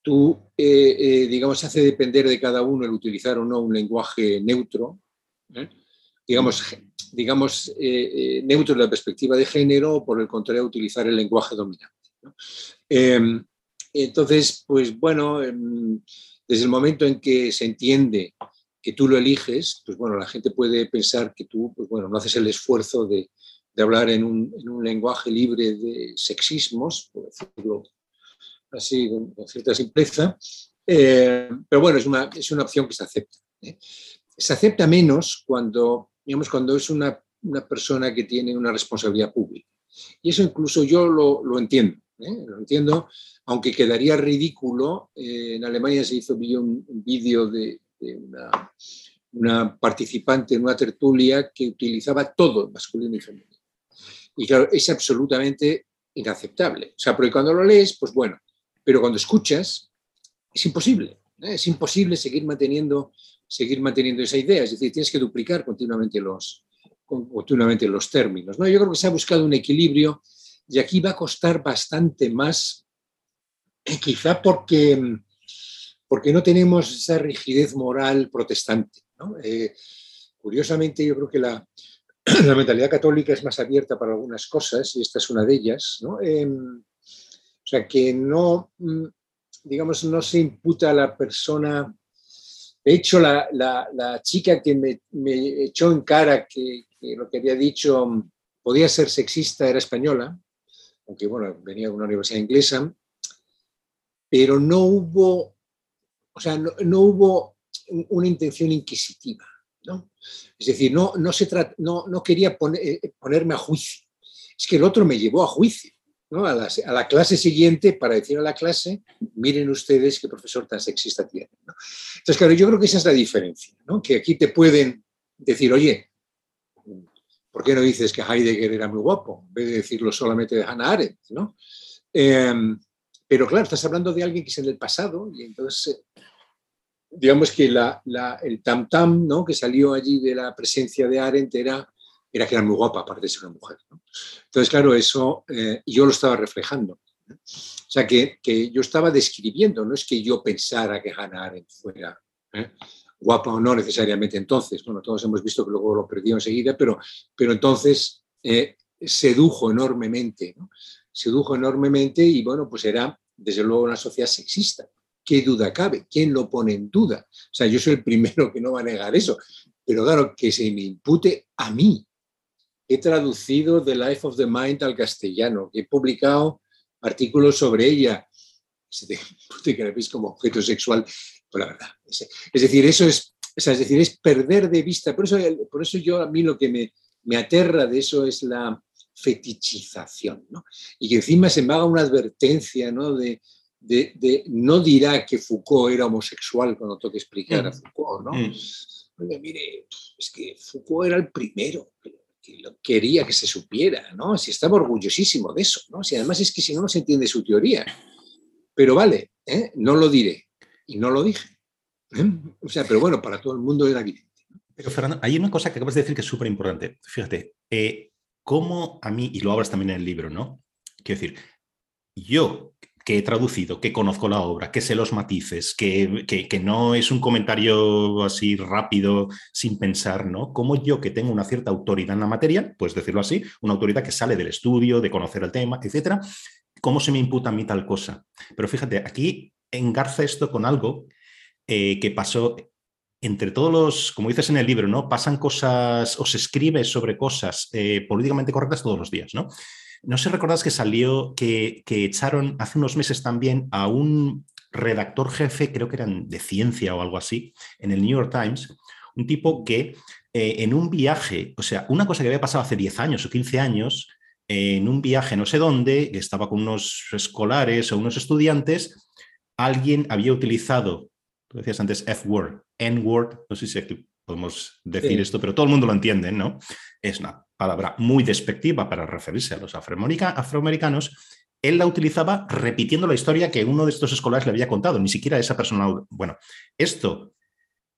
tú, eh, digamos, hace depender de cada uno el utilizar o no un lenguaje neutro, digamos, digamos, eh, eh, neutro en la perspectiva de género o por el contrario utilizar el lenguaje dominante. Em, entonces, pues bueno, em, desde el momento en que se entiende que tú lo eliges, pues bueno, la gente puede pensar que tú, pues bueno, no haces el esfuerzo de, hablar en un, lenguaje libre de sexismos, por decirlo así, con, cierta simpleza, eh, pero bueno, es una, es una opción que se acepta. Se acepta menos cuando digamos, cuando es una, persona que tiene una responsabilidad pública. Y eso incluso yo lo, entiendo, ¿eh? lo entiendo, aunque quedaría ridículo. Eh, en Alemania se hizo un, vídeo de, una, participante en una tertulia que utilizaba todo, masculino y femenino. Y claro, es absolutamente inaceptable. O sea, porque cuando lo lees, pues bueno, pero cuando escuchas, es imposible. ¿eh? Es imposible seguir manteniendo seguir manteniendo esa idea, es decir, tienes que duplicar continuamente los, continuamente los términos. ¿no? Yo creo que se ha buscado un equilibrio y aquí va a costar bastante más, eh, quizá porque, porque no tenemos esa rigidez moral protestante. Eh, curiosamente, yo creo que la, mentalidad católica es más abierta para algunas cosas y esta es una de ellas. Em, o sea, que no, mm, digamos, no se imputa a la persona de hecho, la, chica que me, echó en cara que, lo que había dicho podía ser sexista era española, aunque bueno, venía de una universidad inglesa, pero no hubo, o sea, no, hubo una intención inquisitiva. ¿no? Es decir, no, no, se no, no quería eh, ponerme a juicio. Es que el otro me llevó a juicio a, la, clase siguiente para decir a la clase, miren ustedes qué profesor tan sexista tienen. Entonces, claro, yo creo que esa es la diferencia, que aquí te pueden decir, oye, ¿por qué no dices que Heidegger era muy guapo? En vez de decirlo solamente de Hannah Arendt. ¿no? Em, pero claro, estás hablando de alguien que es en el pasado y entonces, digamos que el tam-tam ¿no? que salió allí de la presencia de Arendt era que era muy guapa, aparte de ser una mujer. Entonces, claro, eso eh, yo lo estaba reflejando. O sea, que, yo estaba describiendo, no es que yo pensara que Hannah Arendt fuera ¿eh? guapa o no necesariamente entonces. Bueno, todos hemos visto que luego lo perdió enseguida, pero, pero entonces eh, sedujo enormemente, sedujo enormemente y bueno, pues era desde luego una sociedad sexista. ¿Qué duda cabe? ¿Quién lo pone en duda? O sea, yo soy el primero que no va a negar eso, pero claro, que se me impute a mí, he traducido The Life of the Mind al castellano, he publicado artículos sobre ella. que la veis como objeto sexual, pues la verdad. Es, decir, eso es, es decir, es perder de vista. Por eso, por eso yo a mí lo que me, me aterra de eso es la fetichización, ¿no? Y que encima se me haga una advertencia, ¿no? De, de, no dirá que Foucault era homosexual cuando toque explicar a mm. Foucault, ¿no? Mm. mire, es que Foucault era el primero, quería que se supiera, ¿no? Si estaba orgullosísimo de eso, ¿no? Si además es que si no, no se entiende su teoría. Pero vale, ¿eh? no lo diré. Y no lo dije. ¿eh? O sea, pero bueno, para todo el mundo era evidente. Pero Fernando, hay una cosa que acabas de decir que es súper importante. Fíjate, eh, cómo a mí, y lo hablas también en el libro, ¿no? Quiero decir, yo que he traducido, que conozco la obra, que sé los matices, que, que, no es un comentario así rápido, sin pensar, ¿no? Como yo que tengo una cierta autoridad en la materia, puedes decirlo así, una autoridad que sale del estudio, de conocer el tema, etcétera, ¿cómo se me imputa a mí tal cosa? Pero fíjate, aquí engarza esto con algo eh, que pasó entre todos los, como dices en el libro, ¿no? Pasan cosas o se escribe sobre cosas eh, políticamente correctas todos los días, ¿no? No sé, recordás que salió, que, que, echaron hace unos meses también a un redactor jefe, creo que eran de ciencia o algo así, en el New York Times, un tipo que eh, en un viaje, o sea, una cosa que había pasado hace 10 años o 15 años, en un viaje no sé dónde, que estaba con unos escolares o unos estudiantes, alguien había utilizado, tú decías antes F-word, N-word, no sé si podemos decir esto, pero todo el mundo lo entiende, ¿no? Es una palabra muy despectiva para referirse a los afroamericanos. Él la utilizaba repitiendo la historia que uno de estos escolares le había contado, ni siquiera esa persona. Bueno, esto,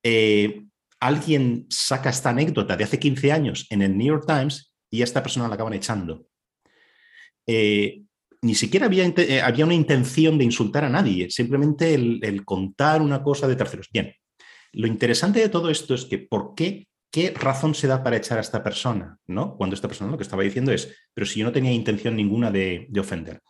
eh, alguien saca esta anécdota de hace 15 años en el New York Times y a esta persona la acaban echando. Eh, ni siquiera había, eh, había, una intención de insultar a nadie, simplemente el, contar una cosa de terceros. Bien, lo interesante de todo esto es que ¿por qué? ¿Qué razón se da para echar a esta persona? ¿no? Cuando esta persona lo que estaba diciendo es, pero si yo no tenía intención ninguna de, ofender.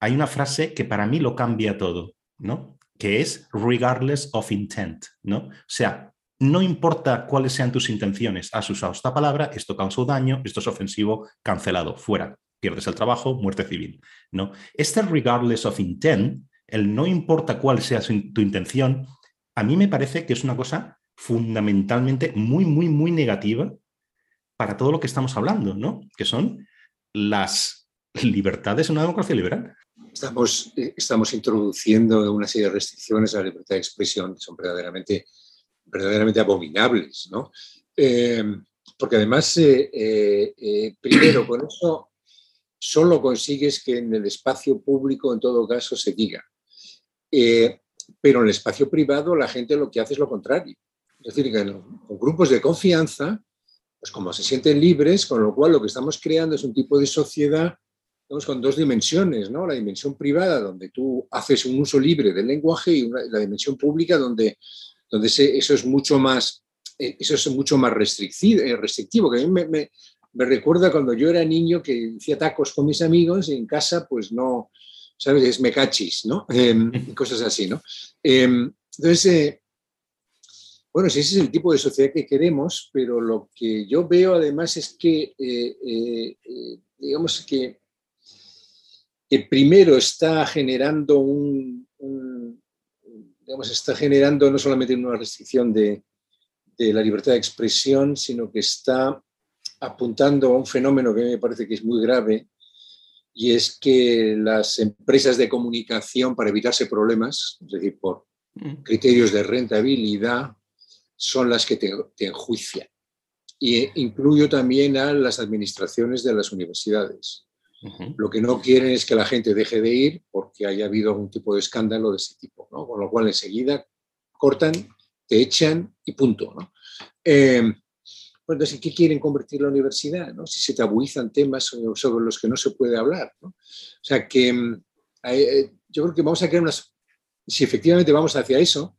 Hay una frase que para mí lo cambia todo, ¿no? que es regardless of intent, ¿no? O sea, no importa cuáles sean tus intenciones, has usado esta palabra, esto causó daño, esto es ofensivo, cancelado, fuera pierdes el trabajo, muerte civil. ¿no? Este regardless of intent, el no importa cuál sea tu intención, a mí me parece que es una cosa fundamentalmente muy, muy, muy negativa para todo lo que estamos hablando, ¿no? Que son las libertades en una democracia liberal. Estamos, eh, estamos introduciendo una serie de restricciones a la libertad de expresión que son verdaderamente, verdaderamente abominables, ¿no? Eh, porque además, eh, primero, con eso solo consigues que en el espacio público, en todo caso, se diga. Eh, pero en el espacio privado la gente lo que hace es lo contrario. Es decir, que con grupos de confianza, pues como se sienten libres, con lo cual lo que estamos creando es un tipo de sociedad con dos dimensiones, ¿no? La dimensión privada, donde tú haces un uso libre del lenguaje, y la dimensión pública, donde, donde eso es mucho más, eh, eso es mucho más eh, restrictivo, que a mí me, me recuerda cuando yo era niño que hacía tacos con mis amigos y en casa pues no, ¿sabes? Es mecachis, ¿no? Em, cosas así, ¿no? Em, entonces, eh, bueno, sí, ese es el tipo de sociedad que queremos, pero lo que yo veo además es que, eh, eh, digamos que, primero está generando un, digamos, está generando no solamente una restricción de, de la libertad de expresión, sino que está apuntando a un fenómeno que me parece que es muy grave y es que las empresas de comunicación, para evitarse problemas, es decir, por mm. criterios de rentabilidad, son las que te, enjuician. Y incluyo también a las administraciones de las universidades. Lo que no quieren es que la gente deje de ir porque haya habido algún tipo de escándalo de ese tipo, con lo cual enseguida cortan, te echan y punto. ¿no? Eh, bueno, entonces, ¿en qué quieren convertir la universidad? ¿no? Si se tabuzan temas sobre los que no se puede hablar. ¿no? O sea que mm, eh, yo creo que vamos a crear unas, si efectivamente vamos hacia eso,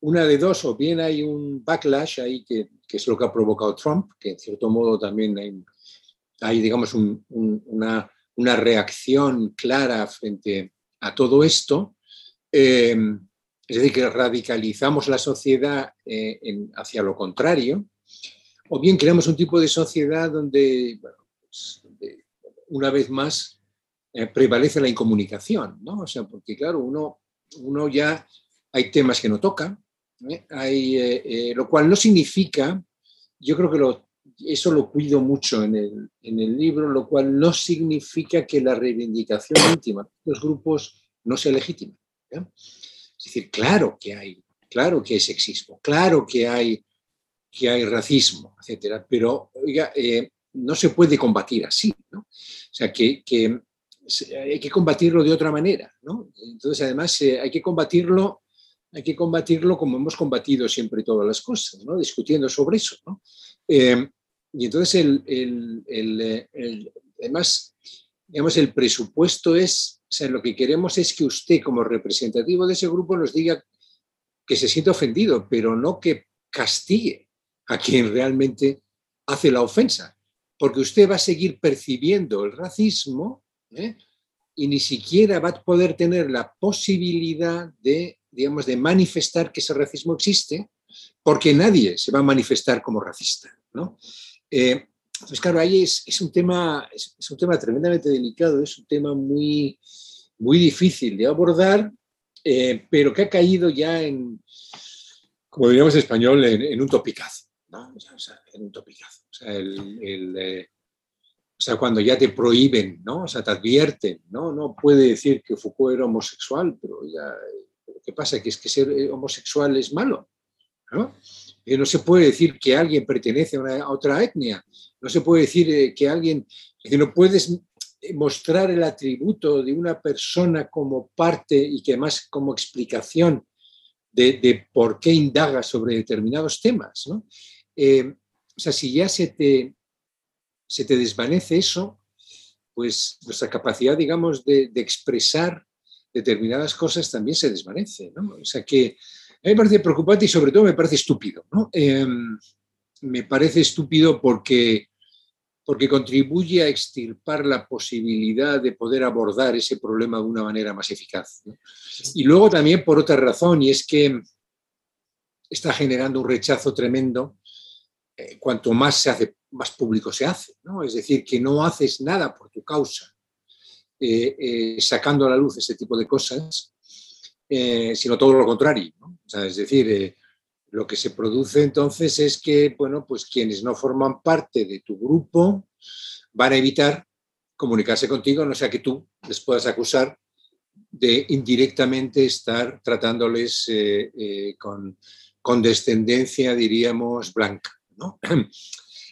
una de dos, o bien hay un backlash ahí, que, es lo que ha provocado Trump, que en cierto modo también hay, digamos, una, una, reacción clara frente a todo esto. Eh, es decir, que radicalizamos la sociedad eh, hacia lo contrario, o bien creamos un tipo de sociedad donde, pues, una vez más eh, prevalece la incomunicación, ¿no? O sea, porque claro, uno, uno ya hay temas que no toca. Hay, eh, lo cual no significa, yo creo que lo, eso lo cuido mucho en el, en el libro, lo cual no significa que la reivindicación íntima de los grupos no sea legítima. Es decir, claro que hay, claro que hay sexismo, claro que hay que hay racismo, etcétera, pero oiga, eh, no se puede combatir así, ¿no? O sea, que, hay que combatirlo de otra manera, ¿no? Entonces, además, eh, hay que combatirlo, hay que combatirlo como hemos combatido siempre todas las cosas. Discutiendo sobre eso. Eh, y entonces, el, el, además, digamos, el presupuesto es, lo que queremos es que usted, como representativo de ese grupo, nos diga que se siente ofendido, pero no que castigue a quien realmente hace la ofensa, porque usted va a seguir percibiendo el racismo ¿eh? y ni siquiera va a poder tener la posibilidad de, digamos, de manifestar que ese racismo existe, porque nadie se va a manifestar como racista. ¿no? Entonces, claro, ahí es, un tema, es, un tema tremendamente delicado, es un tema muy, muy difícil de abordar, eh, pero que ha caído ya en, como diríamos en español, en, un topicazo. ¿no? O sea, en un topicazo. Eh, o sea, cuando ya te prohíben, ¿no? O sea, te advierten, ¿no? No puede decir que Foucault era homosexual, pero ya, ¿qué pasa? Que es que ser homosexual es malo, ¿no? no se puede decir que alguien pertenece a, otra etnia, no se puede decir eh, que alguien, que no puedes mostrar el atributo de una persona como parte y que además como explicación de, por qué indaga sobre determinados temas. ¿no? Eh, o sea, si ya se te, se te desvanece eso, pues nuestra capacidad, digamos, de, expresar determinadas cosas también se desvanece. ¿no? O sea que a mí me parece preocupante y sobre todo me parece estúpido. Em, me parece estúpido porque, porque contribuye a extirpar la posibilidad de poder abordar ese problema de una manera más eficaz. Y luego también por otra razón, y es que está generando un rechazo tremendo eh, cuanto más se hace, más público se hace. Es decir, que no haces nada por tu causa, eh, eh, sacando a la luz ese tipo de cosas, sino todo lo contrario. es decir, lo que se produce entonces es que, bueno, pues quienes no forman parte de tu grupo van a evitar comunicarse contigo, no sea que tú les puedas acusar de indirectamente estar tratándoles con condescendencia, diríamos, blanca.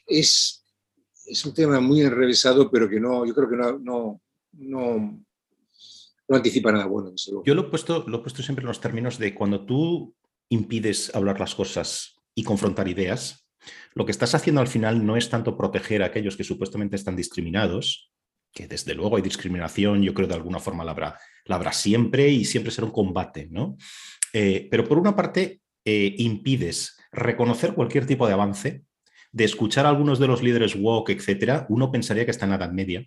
Es, es un tema muy enrevesado, pero que no, yo creo que no, no, no, anticipa nada bueno. Yo lo he, puesto, lo he puesto siempre en los términos de cuando tú impides hablar las cosas y confrontar ideas, lo que estás haciendo al final no es tanto proteger a aquellos que supuestamente están discriminados, que desde luego hay discriminación, yo creo de alguna forma la habrá, la habrá siempre y siempre será un combate, ¿no? Eh, pero por una parte, eh, impides reconocer cualquier tipo de avance, de escuchar a algunos de los líderes woke, etcétera, uno pensaría que está en la Edad Media,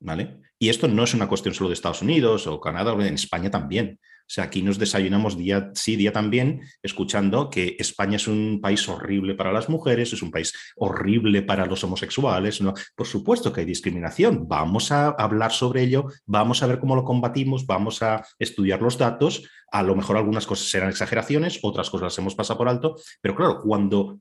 ¿vale? Y esto no es una cuestión solo de Estados Unidos o Canadá, en España también. O sea, aquí nos desayunamos día sí, día también, escuchando que España es un país horrible para las mujeres, es un país horrible para los homosexuales. ¿no? Por supuesto que hay discriminación. Vamos a hablar sobre ello, vamos a ver cómo lo combatimos, vamos a estudiar los datos. A lo mejor algunas cosas serán exageraciones, otras cosas las hemos pasado por alto. Pero claro, cuando,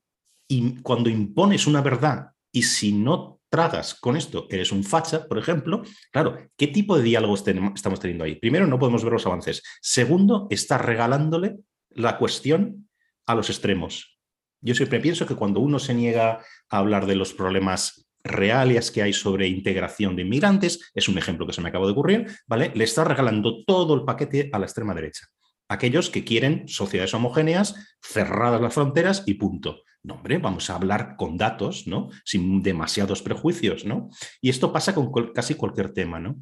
cuando impones una verdad y si no tragas con esto, eres un facha, por ejemplo, claro, ¿qué tipo de diálogos estamos teniendo ahí? Primero, no podemos ver los avances. Segundo, está regalándole la cuestión a los extremos. Yo siempre pienso que cuando uno se niega a hablar de los problemas reales que hay sobre integración de inmigrantes, es un ejemplo que se me acaba de ocurrir, ¿vale? Le está regalando todo el paquete a la extrema derecha. Aquellos que quieren sociedades homogéneas, cerradas las fronteras y punto. No, vamos a hablar con datos, ¿no? Sin demasiados prejuicios, ¿no? Y esto pasa con casi cualquier tema, ¿no?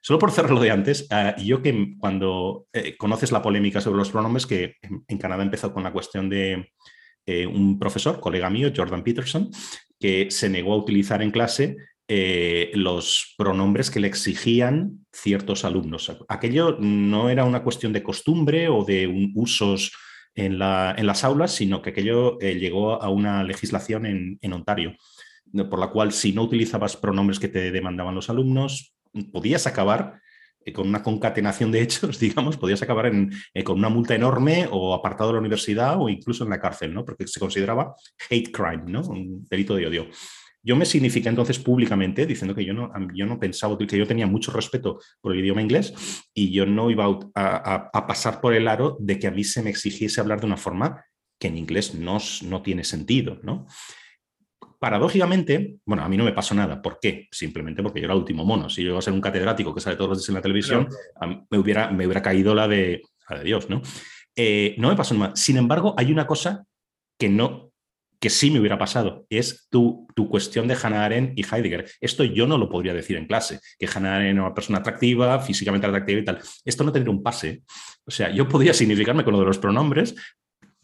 Solo por cerrarlo de antes, uh, yo que cuando eh, conoces la polémica sobre los pronombres, que en, Canadá empezó con la cuestión de eh, un profesor, colega mío, Jordan Peterson, que se negó a utilizar en clase eh, los pronombres que le exigían ciertos alumnos. Aquello no era una cuestión de costumbre o de usos en, las aulas, sino que aquello eh, llegó a una legislación en, Ontario, por la cual si no utilizabas pronombres que te demandaban los alumnos, podías acabar eh, con una concatenación de hechos, digamos, podías acabar eh, con una multa enorme o apartado de la universidad o incluso en la cárcel, ¿no? porque se consideraba hate crime, ¿no? un delito de odio. Yo me signifiqué entonces públicamente diciendo que yo no, yo no pensaba, que yo tenía mucho respeto por el idioma inglés y yo no iba a, pasar por el aro de que a mí se me exigiese hablar de una forma que en inglés no, no tiene sentido, ¿no? Paradójicamente, bueno, a mí no me pasó nada. ¿Por qué? Simplemente porque yo era el último mono. Si yo iba a ser un catedrático que sale todos los días en la televisión, me, hubiera, me hubiera caído la de, de Dios, ¿no? Eh, no me pasó nada. Sin embargo, hay una cosa que no, que sí me hubiera pasado, es tu, tu, cuestión de Hannah Arendt y Heidegger. Esto yo no lo podría decir en clase, que Hannah Arendt era una persona atractiva, físicamente atractiva y tal. Esto no tendría un pase. O sea, yo podría significarme con lo de los pronombres,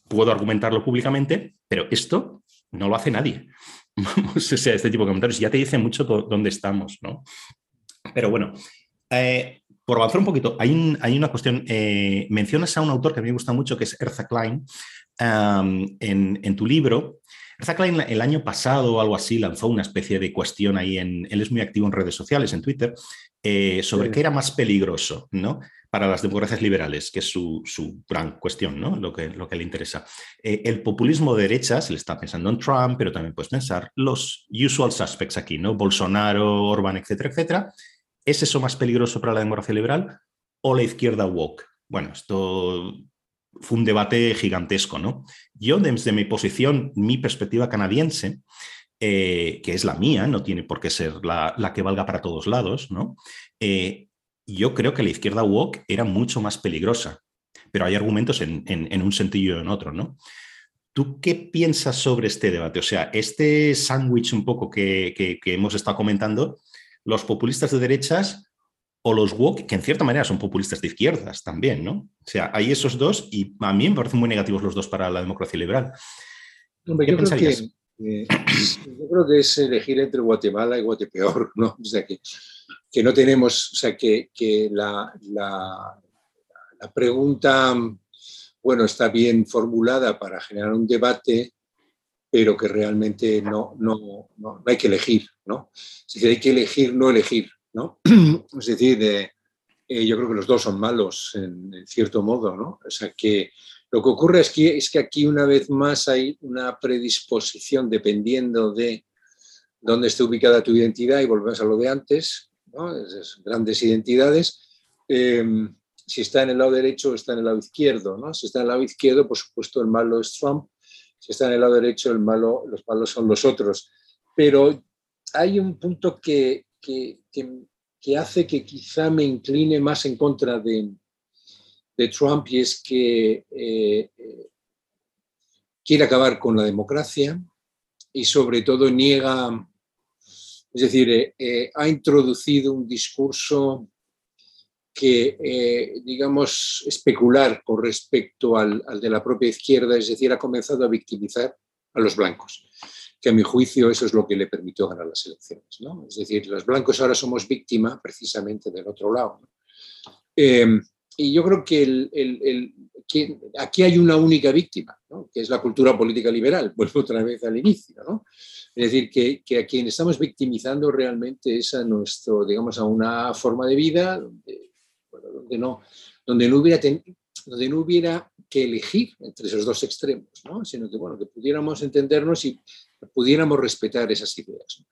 puedo argumentarlo públicamente, pero esto no lo hace nadie. o sea, este tipo de comentarios ya te dice mucho dónde estamos, ¿no? Pero bueno, eh, por avanzar un poquito, hay, hay una cuestión, eh, mencionas a un autor que a mí me gusta mucho, que es Erza Klein, en, tu libro, Klein el año pasado o algo así lanzó una especie de cuestión ahí en, él es muy activo en redes sociales, en Twitter, eh, sobre qué era más peligroso, ¿no? Para las democracias liberales, que es su, gran cuestión, ¿no? Lo que, lo que le interesa. Eh, el populismo de derecha, se le está pensando en Trump, pero también puedes pensar los usual suspects aquí, ¿no? Bolsonaro, Orban, etcétera, etcétera. ¿Es eso más peligroso para la democracia liberal o la izquierda woke? Bueno, esto fue un debate gigantesco, ¿no? Yo desde mi posición, mi perspectiva canadiense, eh, que es la mía, no tiene por qué ser la, que valga para todos lados, ¿no? Eh, yo creo que la izquierda woke era mucho más peligrosa, pero hay argumentos en, un sentido y en otro, ¿no? ¿Tú qué piensas sobre este debate? O sea, este sándwich un poco que, que hemos estado comentando, los populistas de derechas o los woke, que en cierta manera son populistas de izquierdas también, ¿no? O sea, hay esos dos y a mí me parecen muy negativos los dos para la democracia liberal. yo, creo que, eh, yo, creo que, es elegir entre Guatemala y Guatepeor, ¿no? O sea, que, que no tenemos, o sea, que, que la, la, la, pregunta, bueno, está bien formulada para generar un debate, pero que realmente no, no, no, no hay que elegir, ¿no? Es decir, hay que elegir no elegir. Es decir, eh, yo creo que los dos son malos en, cierto modo, ¿no? O sea que lo que ocurre es que, es que aquí una vez más hay una predisposición dependiendo de dónde esté ubicada tu identidad y volvemos a lo de antes, grandes identidades. Em, si está en el lado derecho o está en el lado izquierdo, ¿no? Si está en el lado izquierdo, por supuesto, el malo es Trump. Si está en el lado derecho, el malo, los malos son los otros. Pero hay un punto que, que, hace que quizá me incline más en contra de, Trump y es que eh, eh, quiere acabar con la democracia y sobre todo niega, es decir, eh, ha introducido un discurso que, digamos, especular con respecto al, de la propia izquierda, es decir, ha comenzado a victimizar a los blancos que a mi juicio eso es lo que le permitió ganar las elecciones. ¿no? Es decir, los blancos ahora somos víctima precisamente del otro lado. Em, y yo creo que, el, que, aquí hay una única víctima, ¿no? que es la cultura política liberal. Vuelvo otra vez al inicio. ¿no? Es decir, que, que, a quien estamos victimizando realmente es a nuestro, digamos, a una forma de vida donde, no, donde, no, hubiera donde no hubiera elegir entre esos dos extremos, ¿no? sino que, bueno, que pudiéramos entendernos y pudiéramos respetar esas ideas.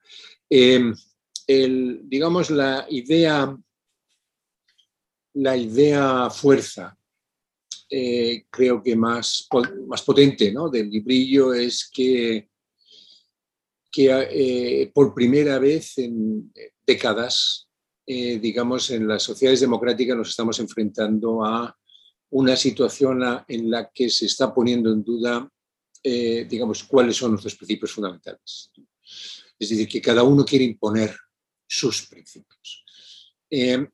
Eh, digamos, la idea, la idea fuerza, eh, creo que más, más potente ¿no? del librillo es que, que eh, por primera vez en décadas, digamos, en las sociedades democráticas nos estamos enfrentando a una situación en la que se está poniendo en duda eh, digamos, cuáles son nuestros principios fundamentales. Es decir, que cada uno quiere imponer sus principios. Eh,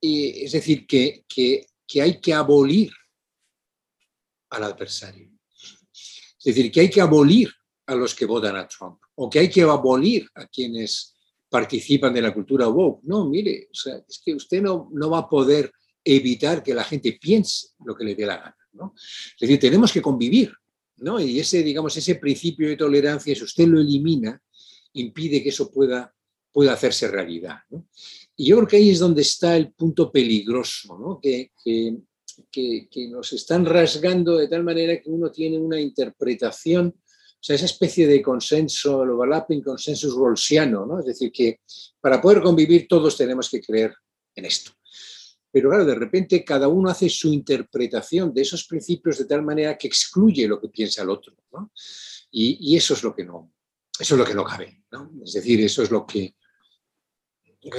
y es decir, que, que, hay que abolir al adversario. Es decir, que hay que abolir a los que votan a Trump o que hay que abolir a quienes participan de la cultura woke. No, mire, es que usted no, no va a poder evitar que la gente piense lo que le dé la gana. ¿no? Es decir, tenemos que convivir y ese, digamos, ese principio de tolerancia, si usted lo elimina, impide que eso pueda, pueda hacerse realidad. Y yo creo que ahí es donde está el punto peligroso, que, que, nos están rasgando de tal manera que uno tiene una interpretación, o sea, esa especie de consenso, el overlapping consensus rawlsiano, ¿no? es decir, que para poder convivir todos tenemos que creer en esto. Pero claro, de repente cada uno hace su interpretación de esos principios de tal manera que excluye lo que piensa el otro. Y, eso es lo que no, eso es lo que no cabe. Es decir, eso es lo que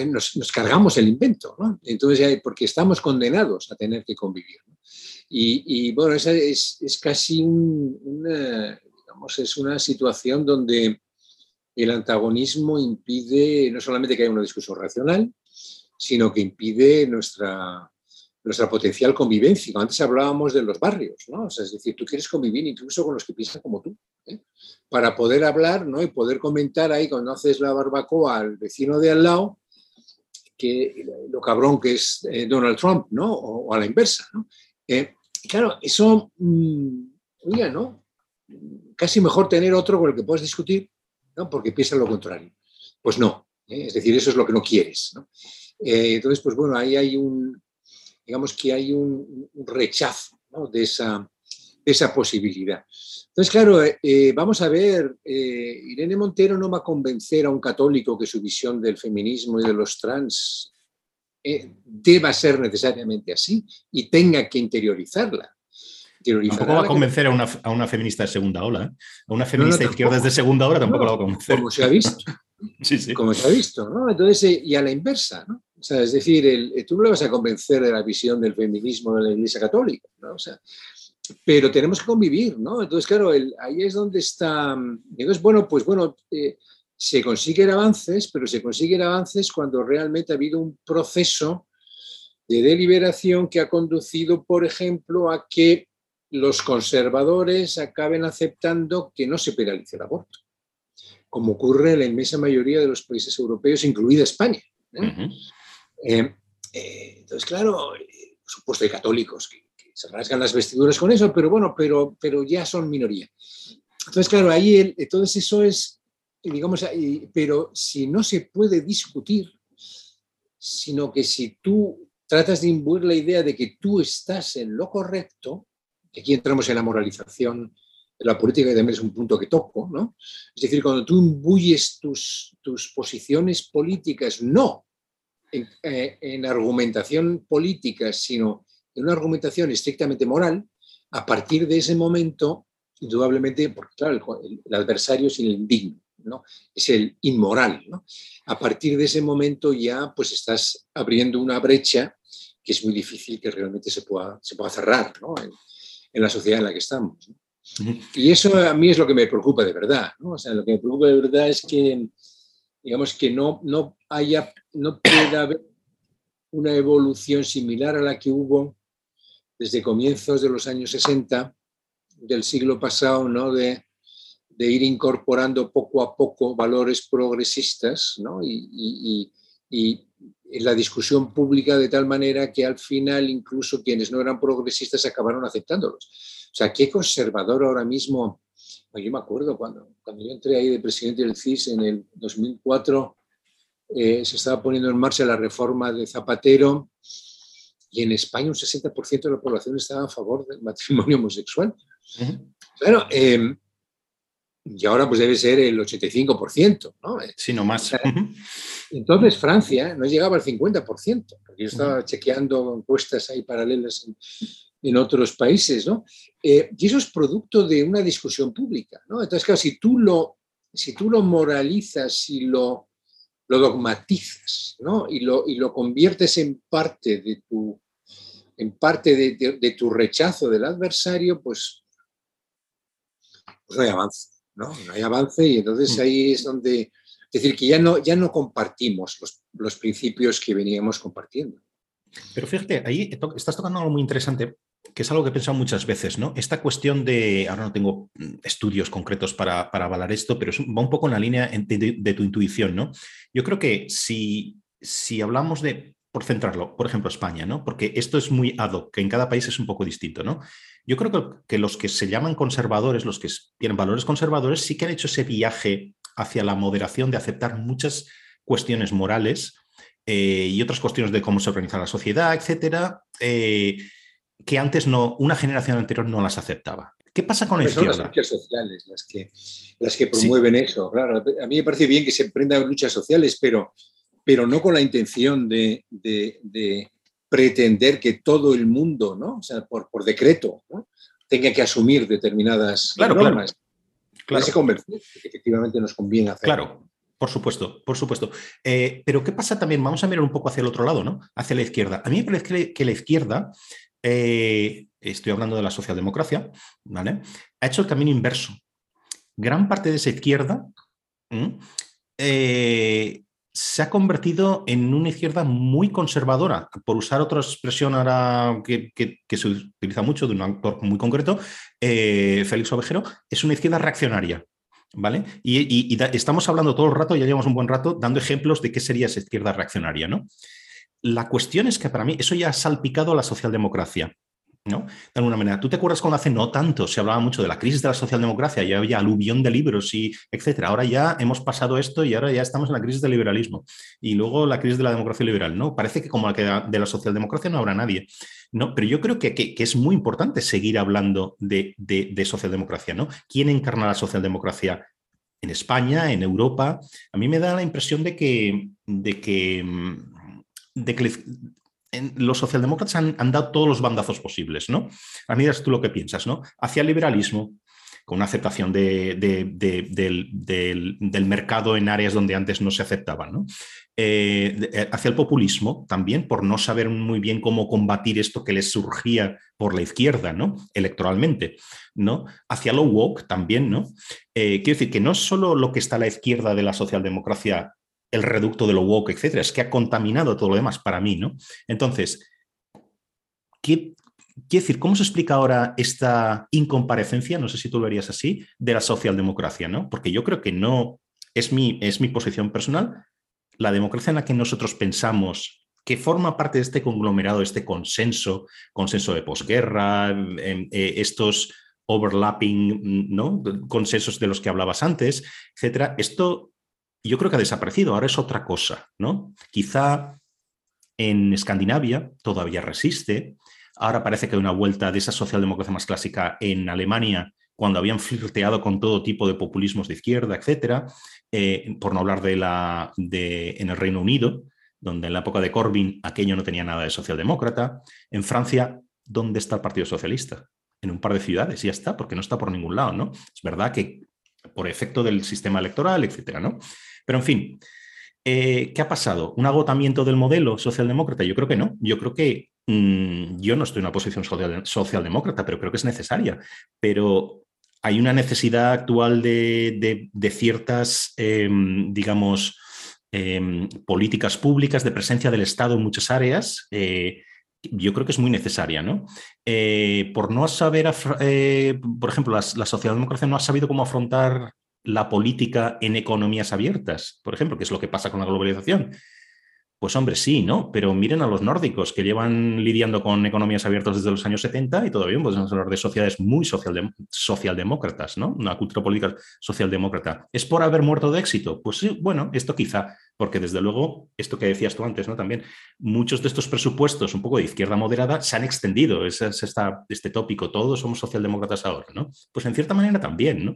nos, cargamos el invento. Entonces, porque estamos condenados a tener que convivir. Y, bueno, esa es, casi una, digamos, es una situación donde el antagonismo impide no solamente que haya una discusión racional, sino que impide nuestra, nuestra potencial convivencia. Antes hablábamos de los barrios, ¿no? es decir, tú quieres convivir incluso con los que piensan como tú, ¿eh? para poder hablar ¿no? y poder comentar ahí cuando haces la barbacoa al vecino de al lado, que lo cabrón que es eh, Donald Trump, ¿no? O, a la inversa, ¿no? Eh, claro, eso, mm, oye, ¿no? Casi mejor tener otro con el que puedas discutir, ¿no? Porque piensa lo contrario. Pues no, es decir, eso es lo que no quieres, ¿no? Eh, entonces, pues bueno, ahí hay un, digamos que hay un, rechazo de, esa, esa posibilidad. Entonces, claro, eh, vamos a ver, Irene Montero no va a convencer a un católico que su visión del feminismo y de los trans deba ser necesariamente así y tenga que interiorizarla. Tampoco va a convencer a una, feminista de segunda ola. A una feminista de izquierda de segunda ola tampoco la va a convencer. Como se ha visto. Sí, sí. Como se ha visto, ¿no? Entonces, eh, y a la inversa, ¿no? O sea, es decir, eh, tú no le vas a convencer de la visión del feminismo de la Iglesia Católica, ¿no? O sea, pero tenemos que convivir, ¿no? Entonces, claro, ahí es donde está. Entonces, bueno, pues bueno, eh, se consiguen avances, pero se consiguen avances cuando realmente ha habido un proceso de deliberación que ha conducido, por ejemplo, a que los conservadores acaben aceptando que no se penalice el aborto como ocurre en la inmensa mayoría de los países europeos, incluida España. ¿eh? Eh, eh, entonces, claro, por supuesto hay católicos que, se rasgan las vestiduras con eso, pero bueno, pero, pero ya son minoría. Entonces, claro, ahí el, entonces eso es, digamos, pero si no se puede discutir, sino que si tú tratas de imbuir la idea de que tú estás en lo correcto, aquí entramos en la moralización la política también es un punto que toco, ¿no? Es decir, cuando tú imbuyes tus, tus posiciones políticas no en, eh, en, argumentación política, sino en una argumentación estrictamente moral, a partir de ese momento, indudablemente, porque claro, el, adversario es el indigno, ¿no? Es el inmoral, ¿no? A partir de ese momento ya pues estás abriendo una brecha que es muy difícil que realmente se pueda, se pueda cerrar, ¿no? En, en la sociedad en la que estamos. Y eso a mí es lo que me preocupa de verdad. ¿no? O sea, lo que me preocupa de verdad es que, digamos, que no, no haya, no pueda haber una evolución similar a la que hubo desde comienzos de los años 60 del siglo pasado, ¿no? De, de ir incorporando poco a poco valores progresistas, ¿no? Y, y, y, en la discusión pública de tal manera que al final incluso quienes no eran progresistas acabaron aceptándolos. O sea, qué conservador ahora mismo. Yo me acuerdo cuando, cuando yo entré ahí de presidente del CIS en el 2004, eh, se estaba poniendo en marcha la reforma de Zapatero y en España un 60% de la población estaba a favor del matrimonio homosexual. Claro, em, y ahora pues debe ser el 85%, ¿no? Sí, no más. Entonces Francia no llegaba al 50%, porque yo estaba chequeando encuestas ahí paralelas en, en otros países, ¿no? Eh, y eso es producto de una discusión pública, ¿no? Entonces, claro, si tú lo, si tú lo moralizas y lo, lo dogmatizas, ¿no? Y lo, y lo conviertes en parte de tu, en parte de, tu rechazo del adversario, pues, pues, no hay avance, ¿no? No hay avance y entonces mm. ahí es donde, es decir, que ya no, ya no compartimos los, los principios que veníamos compartiendo. Pero fíjate, ahí estás tocando algo muy interesante que es algo que he pensado muchas veces, ¿no? Esta cuestión de, ahora no tengo mm, estudios concretos para, avalar esto, pero va un poco en la línea de, tu intuición, ¿no? Yo creo que si, si hablamos de, por centrarlo, por ejemplo, España, ¿no? Porque esto es muy ad hoc, que en cada país es un poco distinto, ¿no? Yo creo que, que los que se llaman conservadores, los que tienen valores conservadores, sí que han hecho ese viaje hacia la moderación de aceptar muchas cuestiones morales eh, y otras cuestiones de cómo se organiza la sociedad, etcétera, eh, que antes no, una generación anterior no las aceptaba. ¿Qué pasa con eso? Son las luchas sociales las que, las que promueven eso. Claro, a mí me parece bien que se emprendan luchas sociales, pero, pero no con la intención de, pretender que todo el mundo, ¿no? O sea, por, por decreto, tenga que asumir determinadas normas. Claro. claro. convencer que efectivamente nos conviene hacer. Claro, por supuesto, por supuesto. Eh, pero ¿qué pasa también? Vamos a mirar un poco hacia el otro lado, ¿no? Hacia la izquierda. A mí me parece que la izquierda eh, estoy hablando de la socialdemocracia, ¿vale? Ha hecho el camino inverso. Gran parte de esa izquierda eh, se ha convertido en una izquierda muy conservadora, por usar otra expresión ahora que, se utiliza mucho de un autor muy concreto, eh, Félix Ovejero, es una izquierda reaccionaria. ¿Vale? Y, estamos hablando todo el rato, ya llevamos un buen rato, dando ejemplos de qué sería esa izquierda reaccionaria, ¿no? La cuestión es que para mí eso ya ha salpicado a la socialdemocracia. ¿no? De alguna manera. ¿Tú te acuerdas cuando hace no tanto se hablaba mucho de la crisis de la socialdemocracia, ya había aluvión de libros y etcétera? Ahora ya hemos pasado esto y ahora ya estamos en la crisis del liberalismo. Y luego la crisis de la democracia liberal, ¿no? Parece que como la que de la socialdemocracia no habrá nadie. No, pero yo creo que, es muy importante seguir hablando de, socialdemocracia, ¿no? ¿Quién encarna la socialdemocracia? En España, en Europa. A mí me da la impresión de que, de que de que los socialdemócratas han, dado todos los bandazos posibles, ¿no? A mí tú lo que piensas, ¿no? Hacia el liberalismo, con una aceptación del, mercado en áreas donde antes no se aceptaban, ¿no? Eh, eh, hacia el populismo también, por no saber muy bien cómo combatir esto que les surgía por la izquierda, ¿no? Electoralmente, ¿no? Hacia lo woke también, ¿no? Eh, quiero decir que no es solo lo que está a la izquierda de la socialdemocracia el reducto de lo woke, etcétera. Es que ha contaminado todo lo demás para mí, ¿no? Entonces, ¿qué, quiere decir, ¿cómo se explica ahora esta incomparecencia, no sé si tú lo verías así, de la socialdemocracia, ¿no? Porque yo creo que no, es mi, es mi posición personal, la democracia en la que nosotros pensamos que forma parte de este conglomerado, este consenso, consenso de posguerra, em, eh, estos overlapping, ¿no? Consensos de los que hablabas antes, etcétera. Esto yo creo que ha desaparecido, ahora es otra cosa, ¿no? Quizá en Escandinavia todavía resiste, ahora parece que hay una vuelta de esa socialdemocracia más clásica en Alemania, cuando habían flirteado con todo tipo de populismos de izquierda, etcétera, eh, por no hablar de la de, en el Reino Unido, donde en la época de Corbyn aquello no tenía nada de socialdemócrata. En Francia, ¿dónde está el Partido Socialista? En un par de ciudades, ya está, porque no está por ningún lado, ¿no? Es verdad que por efecto del sistema electoral, etcétera, ¿no? Pero en fin, eh, ¿qué ha pasado? ¿Un agotamiento del modelo socialdemócrata? Yo creo que no. Yo creo que mm, yo no estoy en una posición socialdemócrata, pero creo que es necesaria. Pero hay una necesidad actual de, ciertas, em, digamos, em, políticas públicas de presencia del Estado en muchas áreas. Eh, yo creo que es muy necesaria, ¿no? Eh, por no saber, por ejemplo, la socialdemocracia no ha sabido cómo afrontar la política en economías abiertas, por ejemplo, que es lo que pasa con la globalización. Pues hombre, sí, ¿no? Pero miren a los nórdicos que llevan lidiando con economías abiertas desde los años 70 y todavía podemos hablar de sociedades muy socialdemócratas, ¿no? Una cultura política socialdemócrata. ¿Es por haber muerto de éxito? Pues sí, bueno, esto quizá, porque desde luego, esto que decías tú antes, ¿no? También muchos de estos presupuestos un poco de izquierda moderada se han extendido, es, este tópico, todos somos socialdemócratas ahora, ¿no? Pues en cierta manera también, ¿no?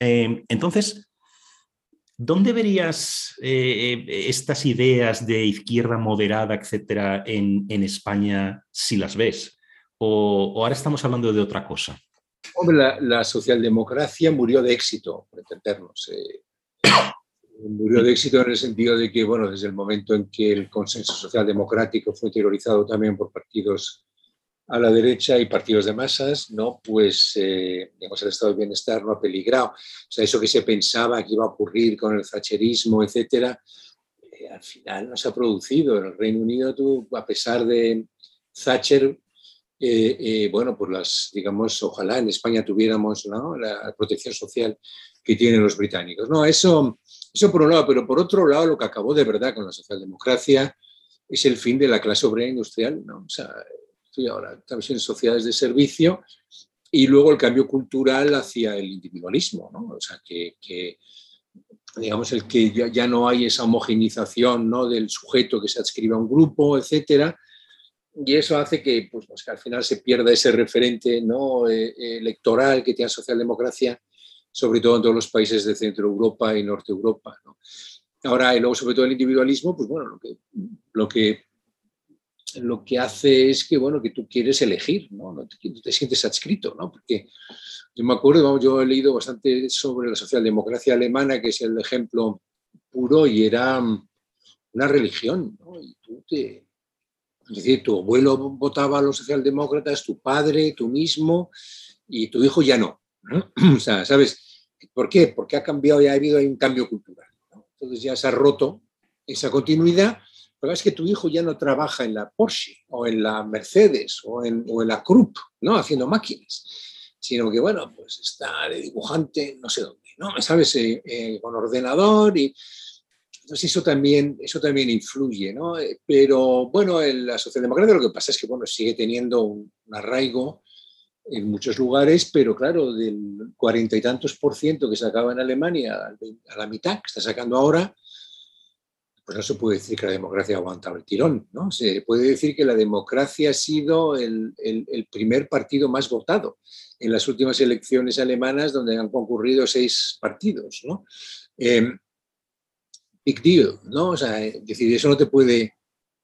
Eh, entonces, ¿Dónde verías eh, estas ideas de izquierda moderada, etcétera, en, España si las ves? O, ahora estamos hablando de otra cosa? Hombre, la, socialdemocracia murió de éxito, por entendernos. Eh, murió de éxito en el sentido de que, bueno, desde el momento en que el consenso socialdemocrático fue terrorizado también por partidos a la derecha y partidos de masas, ¿no? Pues, eh, digamos, el estado de bienestar no ha peligrado. O sea, eso que se pensaba que iba a ocurrir con el thatcherismo, etcétera, eh, al final no se ha producido. En el Reino Unido, a pesar de Thatcher, eh, bueno, pues las, digamos, ojalá en España tuviéramos la protección social que tienen los británicos. No, eso, eso por un lado, pero por otro lado, lo que acabó de verdad con la socialdemocracia es el fin de la clase obrera industrial, ¿no? O sea, ahora también en sociedades de servicio, y luego el cambio cultural hacia el individualismo, ¿no? O sea, que, digamos, el que ya, no hay esa homogenización ¿no? del sujeto que se adscribe a un grupo, etcétera, y eso hace que, pues, pues que al final se pierda ese referente ¿no? Eh, electoral que tiene la socialdemocracia, sobre todo en todos los países de Centro Europa y Norte Europa. ¿no? Ahora, y luego sobre todo el individualismo, pues bueno, lo que, lo que lo que hace es que, bueno, que tú quieres elegir, ¿no? No te, sientes adscrito, ¿no? Porque yo me acuerdo, yo he leído bastante sobre la socialdemocracia alemana, que es el ejemplo puro, y era una religión, ¿no? Y tú te, es decir, tu abuelo votaba a los socialdemócratas, tu padre, tú mismo, y tu hijo ya no. O sea, ¿sabes? ¿Por qué? Porque ha cambiado, ya ha habido un cambio cultural. Entonces ya se ha roto esa continuidad pero es que tu hijo ya no trabaja en la Porsche o en la Mercedes o en, o en la Krupp, ¿no? Haciendo máquinas, sino que, bueno, pues está de dibujante no sé dónde, ¿no? ¿Sabes? Eh, eh, con ordenador y Entonces eso también, eso también influye, ¿no? Eh, pero bueno, la socialdemocracia lo que pasa es que bueno, sigue teniendo un, arraigo en muchos lugares, pero claro, del cuarenta y tantos por ciento que sacaba en Alemania a la mitad que está sacando ahora, pues no se puede decir que la democracia ha aguantado el tirón, ¿no? Se puede decir que la democracia ha sido el, primer partido más votado en las últimas elecciones alemanas, donde han concurrido seis partidos, ¿no? Eh, big deal, ¿no? O sea, es decir, eso no te puede,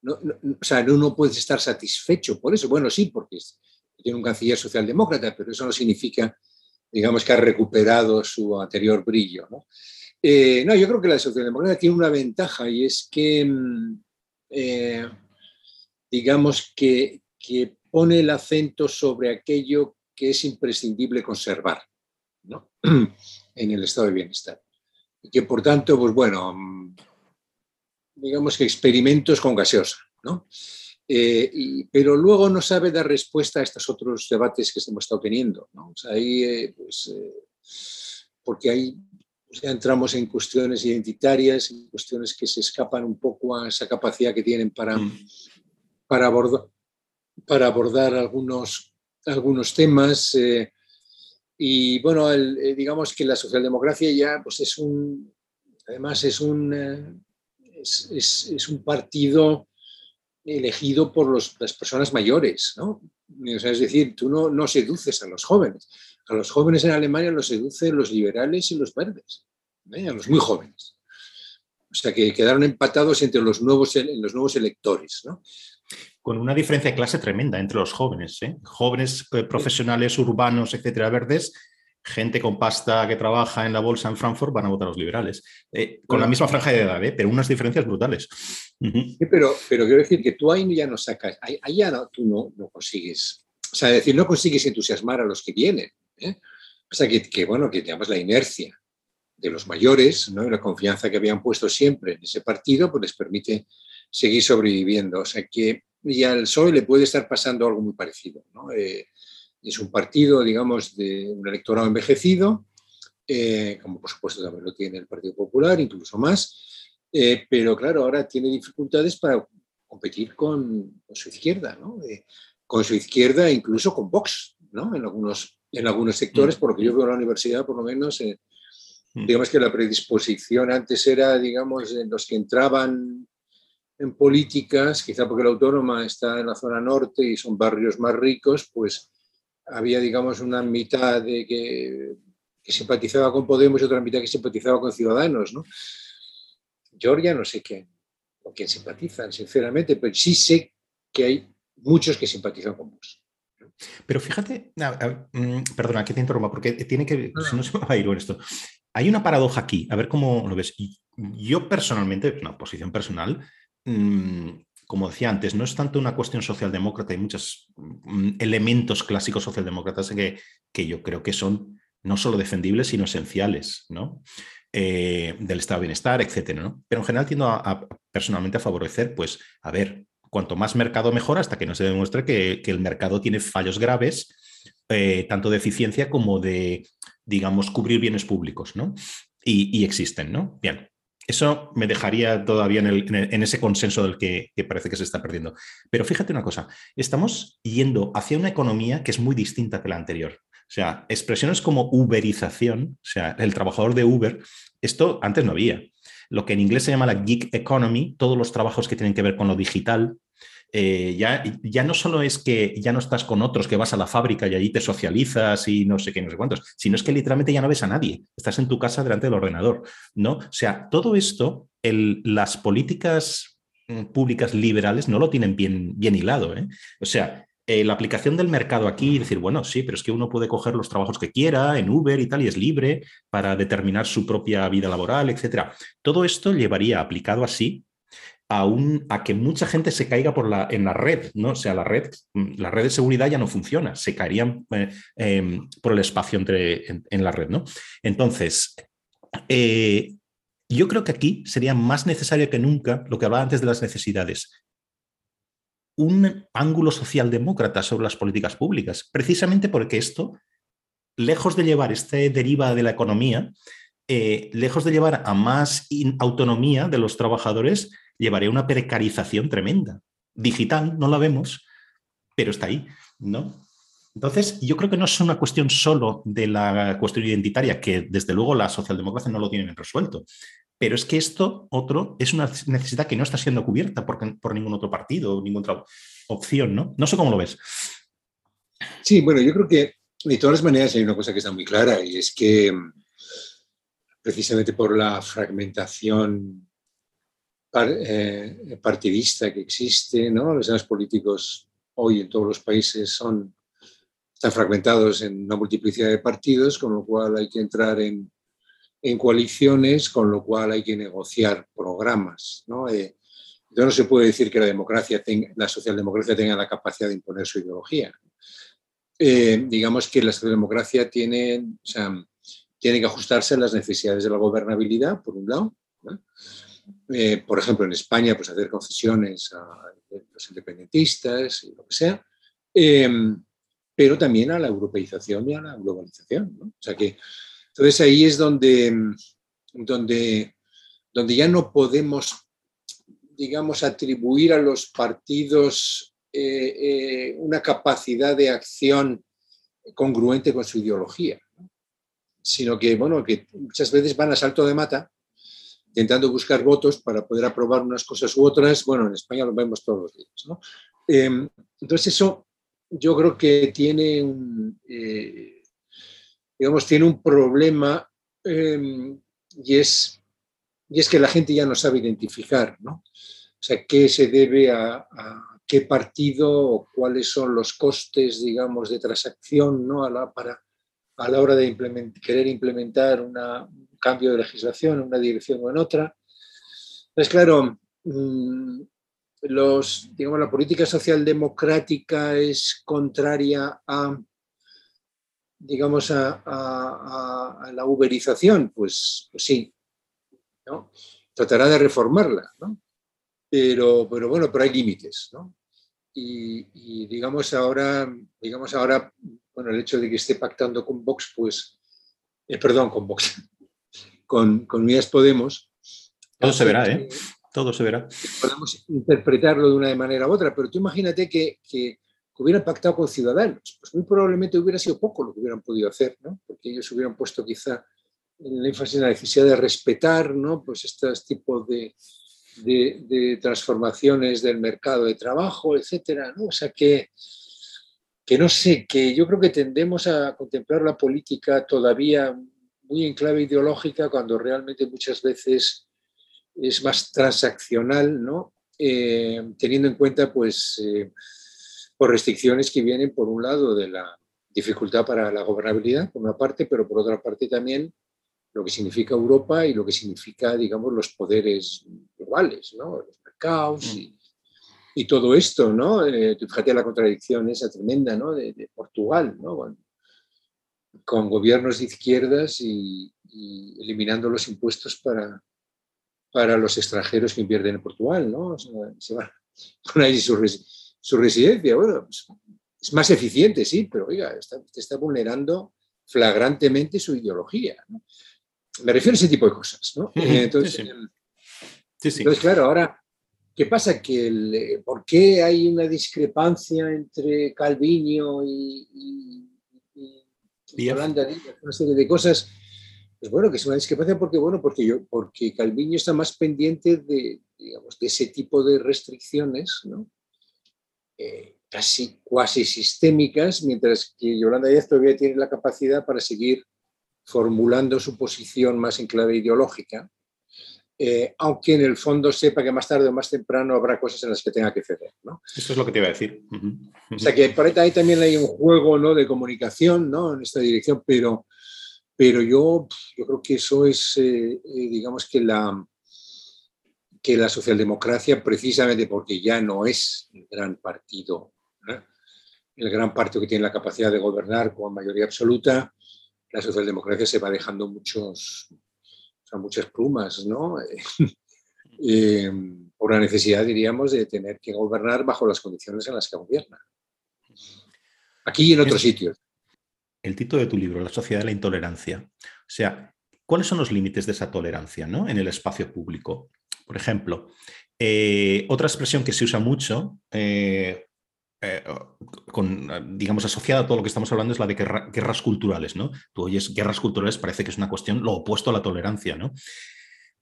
o sea, no, puedes estar satisfecho por eso. Bueno, sí, porque tiene un canciller socialdemócrata, pero eso no significa, digamos, que ha recuperado su anterior brillo, ¿no? Eh, no, yo creo que la socialdemocracia tiene una ventaja y es que, mm, eh, digamos, que, que, pone el acento sobre aquello que es imprescindible conservar ¿no? en el estado de bienestar y que por tanto, pues bueno, mm, digamos que experimentos con gaseosa, ¿no? Eh, pero luego no sabe dar respuesta a estos otros debates que hemos estado teniendo, ¿no? Ahí, pues, porque ahí ya entramos en cuestiones identitarias, en cuestiones que se escapan un poco a esa capacidad que tienen para, mm. para, abordar, para abordar algunos, algunos temas. Y bueno, eh, digamos que la socialdemocracia ya pues es un, además es un, eh, es, un partido elegido por las personas mayores, ¿no? es decir, tú no, no, seduces a los jóvenes. A los jóvenes en Alemania los seducen los liberales y los verdes, ¿eh? a los muy jóvenes. O sea que quedaron empatados entre los nuevos, los nuevos electores. ¿no? con una diferencia de clase tremenda entre los jóvenes, ¿eh? jóvenes eh, profesionales, urbanos, etcétera, verdes, gente con pasta que trabaja en la bolsa en Frankfurt van a votar a los liberales, eh, con la misma franja de edad, pero unas diferencias brutales. pero, pero quiero decir que tú ahí ya no sacas, ahí, ya no, tú no, consigues, o sea, decir, no consigues entusiasmar a los que vienen. O sea, que, bueno, que digamos la inercia de los mayores, la confianza que habían puesto siempre en ese partido, pues les permite seguir sobreviviendo. O sea que y al PSOE le puede estar pasando algo muy parecido. Eh, es un partido, digamos, de un electorado envejecido, eh, como por supuesto también lo tiene el Partido Popular, incluso más, eh, pero claro, ahora tiene dificultades para competir con, su izquierda, con su izquierda e incluso con Vox, ¿no? en, algunos, en algunos sectores, mm. por lo que yo veo en la universidad, por lo menos, mm. digamos que la predisposición antes era, digamos, en los que entraban en políticas, quizá porque la autónoma está en la zona norte y son barrios más ricos, pues había, digamos, una mitad de que, simpatizaba con Podemos y otra mitad que simpatizaba con Ciudadanos, ¿no? Georgia no sé qué, con quién simpatizan, sinceramente, pero sí sé que hay muchos que simpatizan con vos. Pero fíjate, mm, perdona que te interrumpa, porque tiene que, si no se me va a ir esto. Hay una paradoja aquí, a ver cómo lo ves. Yo personalmente, una posición personal, Mm, como decía antes, no es tanto una cuestión socialdemócrata, hay muchos mm, elementos clásicos socialdemócratas que, que yo creo que son no solo defendibles, sino esenciales, ¿no? Eh, del estado de bienestar, etcétera, ¿no? Pero en general tiendo a, personalmente a favorecer, pues, a ver, cuanto más mercado mejor, hasta que no se demuestre que, el mercado tiene fallos graves, eh, tanto de eficiencia como de, digamos, cubrir bienes públicos, ¿no? Y, existen, ¿no? Bien, eso me dejaría todavía en, ese consenso del que, parece que se está perdiendo. Pero fíjate una cosa, estamos yendo hacia una economía que es muy distinta que la anterior. O sea, expresiones como uberización, o sea, el trabajador de Uber, esto antes no había. Lo que en inglés se llama la gig economy, todos los trabajos que tienen que ver con lo digital, eh, ya, ya no solo es que ya no estás con otros, que vas a la fábrica y allí te socializas y no sé qué, no sé cuántos, sino es que literalmente ya no ves a nadie, estás en tu casa delante del ordenador, ¿no? O sea, todo esto, las políticas mm, públicas liberales no lo tienen bien, bien hilado, ¿eh? O sea, eh, la aplicación del mercado aquí decir, bueno, sí, pero es que uno puede coger los trabajos que quiera en Uber y tal, y es libre para determinar su propia vida laboral, etcétera. Todo esto llevaría aplicado así a, que mucha gente se caiga por la, en la red, ¿no? O sea, la red, la red de seguridad ya no funciona, se caerían eh, em, por el espacio entre, en, la red, ¿no? Entonces, eh, yo creo que aquí sería más necesario que nunca lo que hablaba antes de las necesidades. Un ángulo socialdemócrata sobre las políticas públicas, precisamente porque esto, lejos de llevar este deriva de la economía, eh, lejos de llevar a más autonomía de los trabajadores, llevaría una precarización tremenda. Digital, no la vemos, pero está ahí, ¿no? Entonces, yo creo que no es una cuestión solo de la cuestión identitaria, que desde luego la socialdemocracia no lo tienen resuelto, pero es que esto, otro, es una necesidad que no está siendo cubierta por, por ningún otro partido, ninguna otra opción, ¿no? No sé cómo lo ves. Sí, bueno, yo creo que de todas maneras hay una cosa que está muy clara y es que precisamente por la fragmentación eh, partidista que existe, ¿no? los políticos hoy en todos los países son, están fragmentados en una multiplicidad de partidos, con lo cual hay que entrar en, en coaliciones, con lo cual hay que negociar programas. ¿no? Eh, entonces no se puede decir que la democracia tenga, la socialdemocracia tenga la capacidad de imponer su ideología. Eh, digamos que la socialdemocracia tiene, o sea, tiene que ajustarse a las necesidades de la gobernabilidad, por un lado. Eh, por ejemplo, en España, pues hacer concesiones a los independentistas y lo que sea, eh, pero también a la europeización y a la globalización. O sea que, entonces ahí es donde, donde, donde ya no podemos, digamos, atribuir a los partidos eh, una capacidad de acción congruente con su ideología sino que, bueno, que muchas veces van a salto de mata intentando buscar votos para poder aprobar unas cosas u otras. Bueno, en España lo vemos todos los días. Em, entonces eso yo creo que tiene un, eh, digamos, tiene un problema em, y, es, y es que la gente ya no sabe identificar, ¿no? O sea, qué se debe a, qué partido o cuáles son los costes, digamos, de transacción, ¿no? A la, para, a la hora de querer implementar un cambio de legislación en una dirección o en otra. Entonces, claro, mm, los, digamos, la política social democrática es contraria a, digamos, a, la uberización, pues, pues, sí, ¿no? tratará de reformarla, ¿no? pero, pero bueno, pero hay límites. ¿no? Y, y, digamos ahora, digamos ahora bueno, el hecho de que esté pactando con Vox, pues, eh, perdón, con Vox, con, con Podemos. Todo se verá, ¿eh? Todo se verá. Podemos interpretarlo de una manera u otra, pero tú imagínate que, que, hubieran pactado con Ciudadanos, pues muy probablemente hubiera sido poco lo que hubieran podido hacer, ¿no? Porque ellos hubieran puesto quizá el énfasis en la necesidad de respetar, ¿no? Pues estos tipos de, de, de transformaciones del mercado de trabajo, etcétera, ¿no? O sea que que no sé, que yo creo que tendemos a contemplar la política todavía muy en clave ideológica cuando realmente muchas veces es más transaccional, ¿no? Eh, teniendo en cuenta, pues, eh, restricciones que vienen, por un lado, de la dificultad para la gobernabilidad, por una parte, pero por otra parte también lo que significa Europa y lo que significa, digamos, los poderes globales, ¿no? Los mercados y, y todo esto, ¿no? Eh, fíjate la contradicción esa tremenda, ¿no? De, Portugal, ¿no? Con, gobiernos de izquierdas y, eliminando los impuestos para, para los extranjeros que invierten en Portugal, ¿no? se van con ahí su, su residencia. Bueno, pues, es más eficiente, sí, pero oiga, está, está vulnerando flagrantemente su ideología. ¿no? Me refiero a ese tipo de cosas, ¿no? Entonces, sí, sí. entonces claro, ahora ¿Qué pasa? Que el, ¿Por qué hay una discrepancia entre Calviño y, y, y Holanda? Una serie de cosas. Pues bueno, que es una discrepancia porque, bueno, porque, yo, porque Calviño está más pendiente de, digamos, de ese tipo de restricciones, ¿no? Eh, casi cuasi sistémicas, mientras que Yolanda Díaz todavía tiene la capacidad para seguir formulando su posición más en clave ideológica eh, aunque en el fondo sepa que más tarde o más temprano habrá cosas en las que tenga que ceder. ¿no? Esto es lo que te iba a decir. O sea que por ahí también hay un juego ¿no? de comunicación ¿no? en esta dirección, pero, pero yo, yo creo que eso es, eh, eh, digamos que la, que la socialdemocracia, precisamente porque ya no es el gran partido, el gran partido que tiene la capacidad de gobernar con mayoría absoluta, la socialdemocracia se va dejando muchos, muchas plumas, ¿no? Eh, por la necesidad, diríamos, de tener que gobernar bajo las condiciones en las que gobierna. Aquí y en otros sitios. El título de tu libro, La sociedad de la intolerancia. O sea, ¿cuáles son los límites de esa tolerancia ¿no? en el espacio público? Por ejemplo, eh, otra expresión que se usa mucho, eh, eh, con, digamos, asociada a todo lo que estamos hablando, es la de guerras culturales. ¿no? Tú oyes guerras culturales, parece que es una cuestión lo opuesto a la tolerancia. ¿no?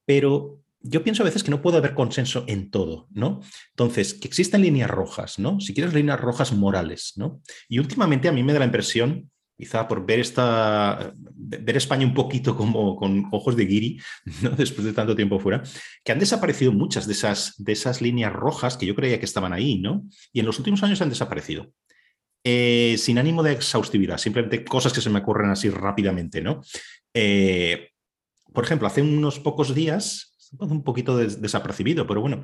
Pero yo pienso a veces que no puede haber consenso en todo, ¿no? Entonces, que existen líneas rojas, ¿no? Si quieres líneas rojas morales, ¿no? Y últimamente a mí me da la impresión quizá por ver esta ver España un poquito como con ojos de guiri, ¿no? después de tanto tiempo fuera, que han desaparecido muchas de esas, de esas líneas rojas que yo creía que estaban ahí, ¿no? Y en los últimos años han desaparecido. Eh, sin ánimo de exhaustividad, simplemente cosas que se me ocurren así rápidamente, ¿no? Eh, por ejemplo, hace unos pocos días, un poquito desapercibido, pero bueno,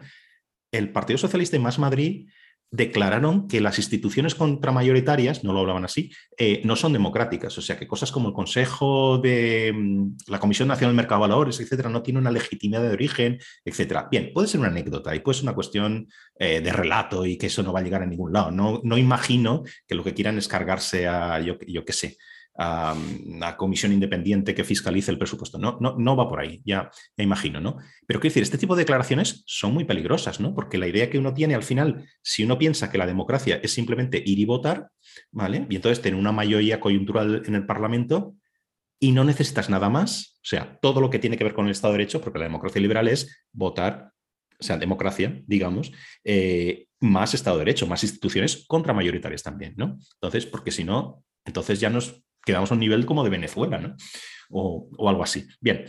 el Partido Socialista y Más Madrid declararon que las instituciones contramayoritarias, no lo hablaban así, eh, no son democráticas. O sea, que cosas como el Consejo de mm, la Comisión Nacional del Mercado de Valores, etcétera, no tienen una legitimidad de origen, etcétera. Bien, puede ser una anécdota y puede ser una cuestión eh, de relato y que eso no va a llegar a ningún lado. No, no imagino que lo que quieran es cargarse a, yo, yo qué sé, a una comisión independiente que fiscalice el presupuesto. No, no, no va por ahí, ya, imagino, ¿no? Pero quiero decir, este tipo de declaraciones son muy peligrosas, ¿no? Porque la idea que uno tiene al final, si uno piensa que la democracia es simplemente ir y votar, ¿vale? Y entonces tener una mayoría coyuntural en el Parlamento y no necesitas nada más, o sea, todo lo que tiene que ver con el Estado de Derecho, porque la democracia liberal es votar, o sea, democracia, digamos, eh, más Estado de Derecho, más instituciones contramayoritarias también, ¿no? Entonces, porque si no, entonces ya nos quedamos a un nivel como de Venezuela, ¿no? O, algo así. Bien.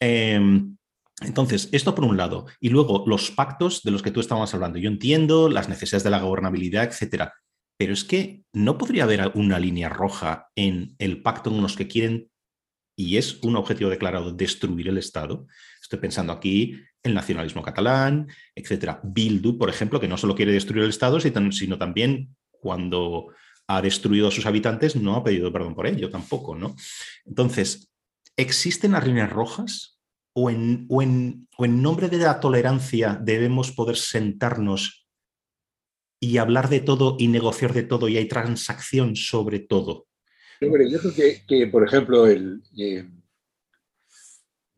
Em, entonces, esto por un lado. Y luego, los pactos de los que tú estabas hablando. Yo entiendo las necesidades de la gobernabilidad, etcétera. Pero es que no podría haber una línea roja en el pacto en los que quieren, y es un objetivo declarado, destruir el Estado. Estoy pensando aquí el nacionalismo catalán, etcétera. Bildu, por ejemplo, que no solo quiere destruir el Estado, sino también cuando ha destruido a sus habitantes, no ha pedido perdón por ello tampoco, ¿no? Entonces, ¿existen las líneas rojas? ¿O en, en, en nombre de la tolerancia debemos poder sentarnos y hablar de todo y negociar de todo y hay transacción sobre todo? yo creo que, por ejemplo, el, eh,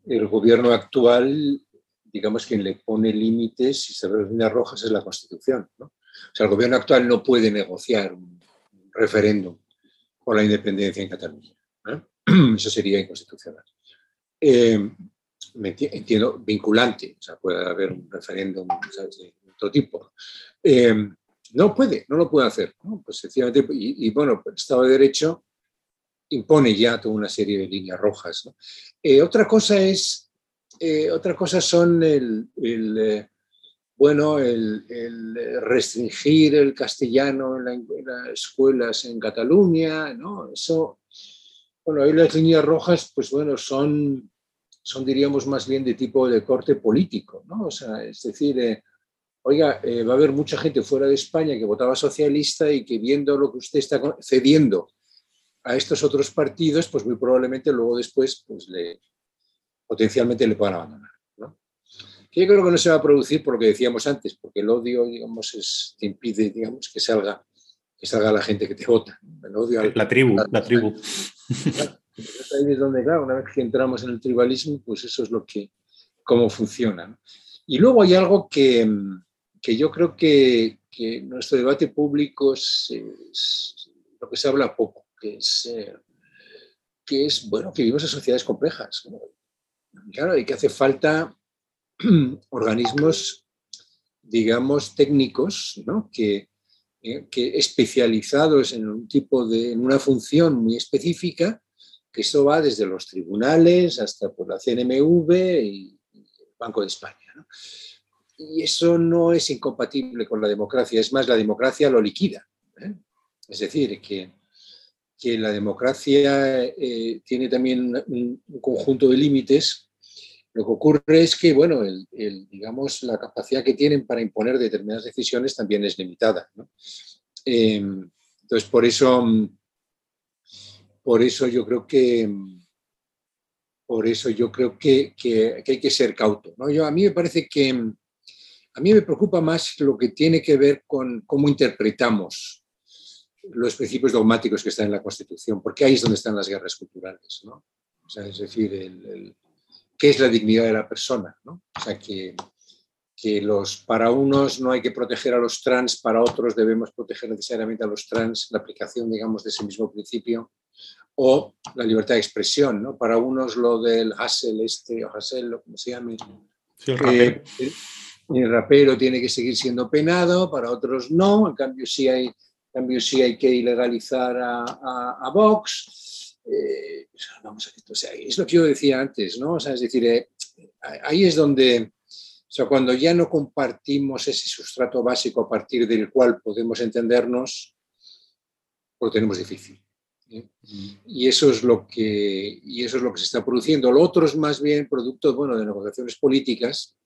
el gobierno actual, digamos, quien le pone límites y se las líneas rojas es la Constitución. ¿no? O sea, el gobierno actual no puede negociar referéndum por la independencia en Cataluña. Eso sería inconstitucional. Eh, entiendo, vinculante, o sea, puede haber un referéndum de otro tipo. Eh, no puede, no lo puede hacer. Pues sencillamente, y, bueno, el Estado de Derecho impone ya toda una serie de líneas rojas. Eh, otra cosa es, otra cosa son el, bueno, el, restringir el castellano en, las escuelas en Cataluña, ¿no? Eso, bueno, ahí las líneas rojas, pues bueno, son, son diríamos más bien de tipo de corte político, ¿no? O sea, es decir, eh, oiga, eh, va a haber mucha gente fuera de España que votaba socialista y que viendo lo que usted está cediendo a estos otros partidos, pues muy probablemente luego después, pues le, potencialmente le puedan abandonar yo creo que no se va a producir por lo que decíamos antes, porque el odio, digamos, es, te impide, digamos, que salga, que salga la gente que te vota. la tribu, la, tribu. Ahí es donde, claro, una vez que entramos en el tribalismo, pues eso es lo que, cómo funciona. Y luego hay algo que, que yo creo que, que nuestro debate público es, lo que se habla poco, que es, eh, que es, bueno, que vivimos en sociedades complejas. Claro, y que hace falta organismos, digamos, técnicos, que, eh, que, especializados en un tipo de, en una función muy específica, que eso va desde los tribunales hasta por la CNMV y el Banco de España. Y eso no es incompatible con la democracia, es más, la democracia lo liquida. ¿eh? Es decir, que, que la democracia eh, tiene también un conjunto de límites lo que ocurre es que, bueno, el, digamos, la capacidad que tienen para imponer determinadas decisiones también es limitada. Em, entonces, por eso, por eso yo creo que, por eso yo creo que, hay que ser cauto. ¿no? Yo, a mí me parece que, a mí me preocupa más lo que tiene que ver con cómo interpretamos los principios dogmáticos que están en la Constitución, porque ahí es donde están las guerras culturales. ¿no? es decir, qué es la dignidad de la persona. ¿no? O sea, que, que los, para unos no hay que proteger a los trans, para otros debemos proteger necesariamente a los trans, la aplicación, digamos, de ese mismo principio, o la libertad de expresión, ¿no? Para unos lo del Hassel, este, o Hassel, lo como se llame, el, el, rapero tiene que seguir siendo penado, para otros no, en cambio sí hay, cambio sí hay que ilegalizar a, a, Vox. Eh, vamos a, o sea, es lo que yo decía antes, ¿no? O sea, es decir, eh, ahí es donde o sea, cuando ya no compartimos ese sustrato básico a partir del cual podemos entendernos, lo tenemos difícil. ¿eh? Y eso es lo que y eso es lo que se está produciendo. Lo otro es más bien producto bueno, de negociaciones políticas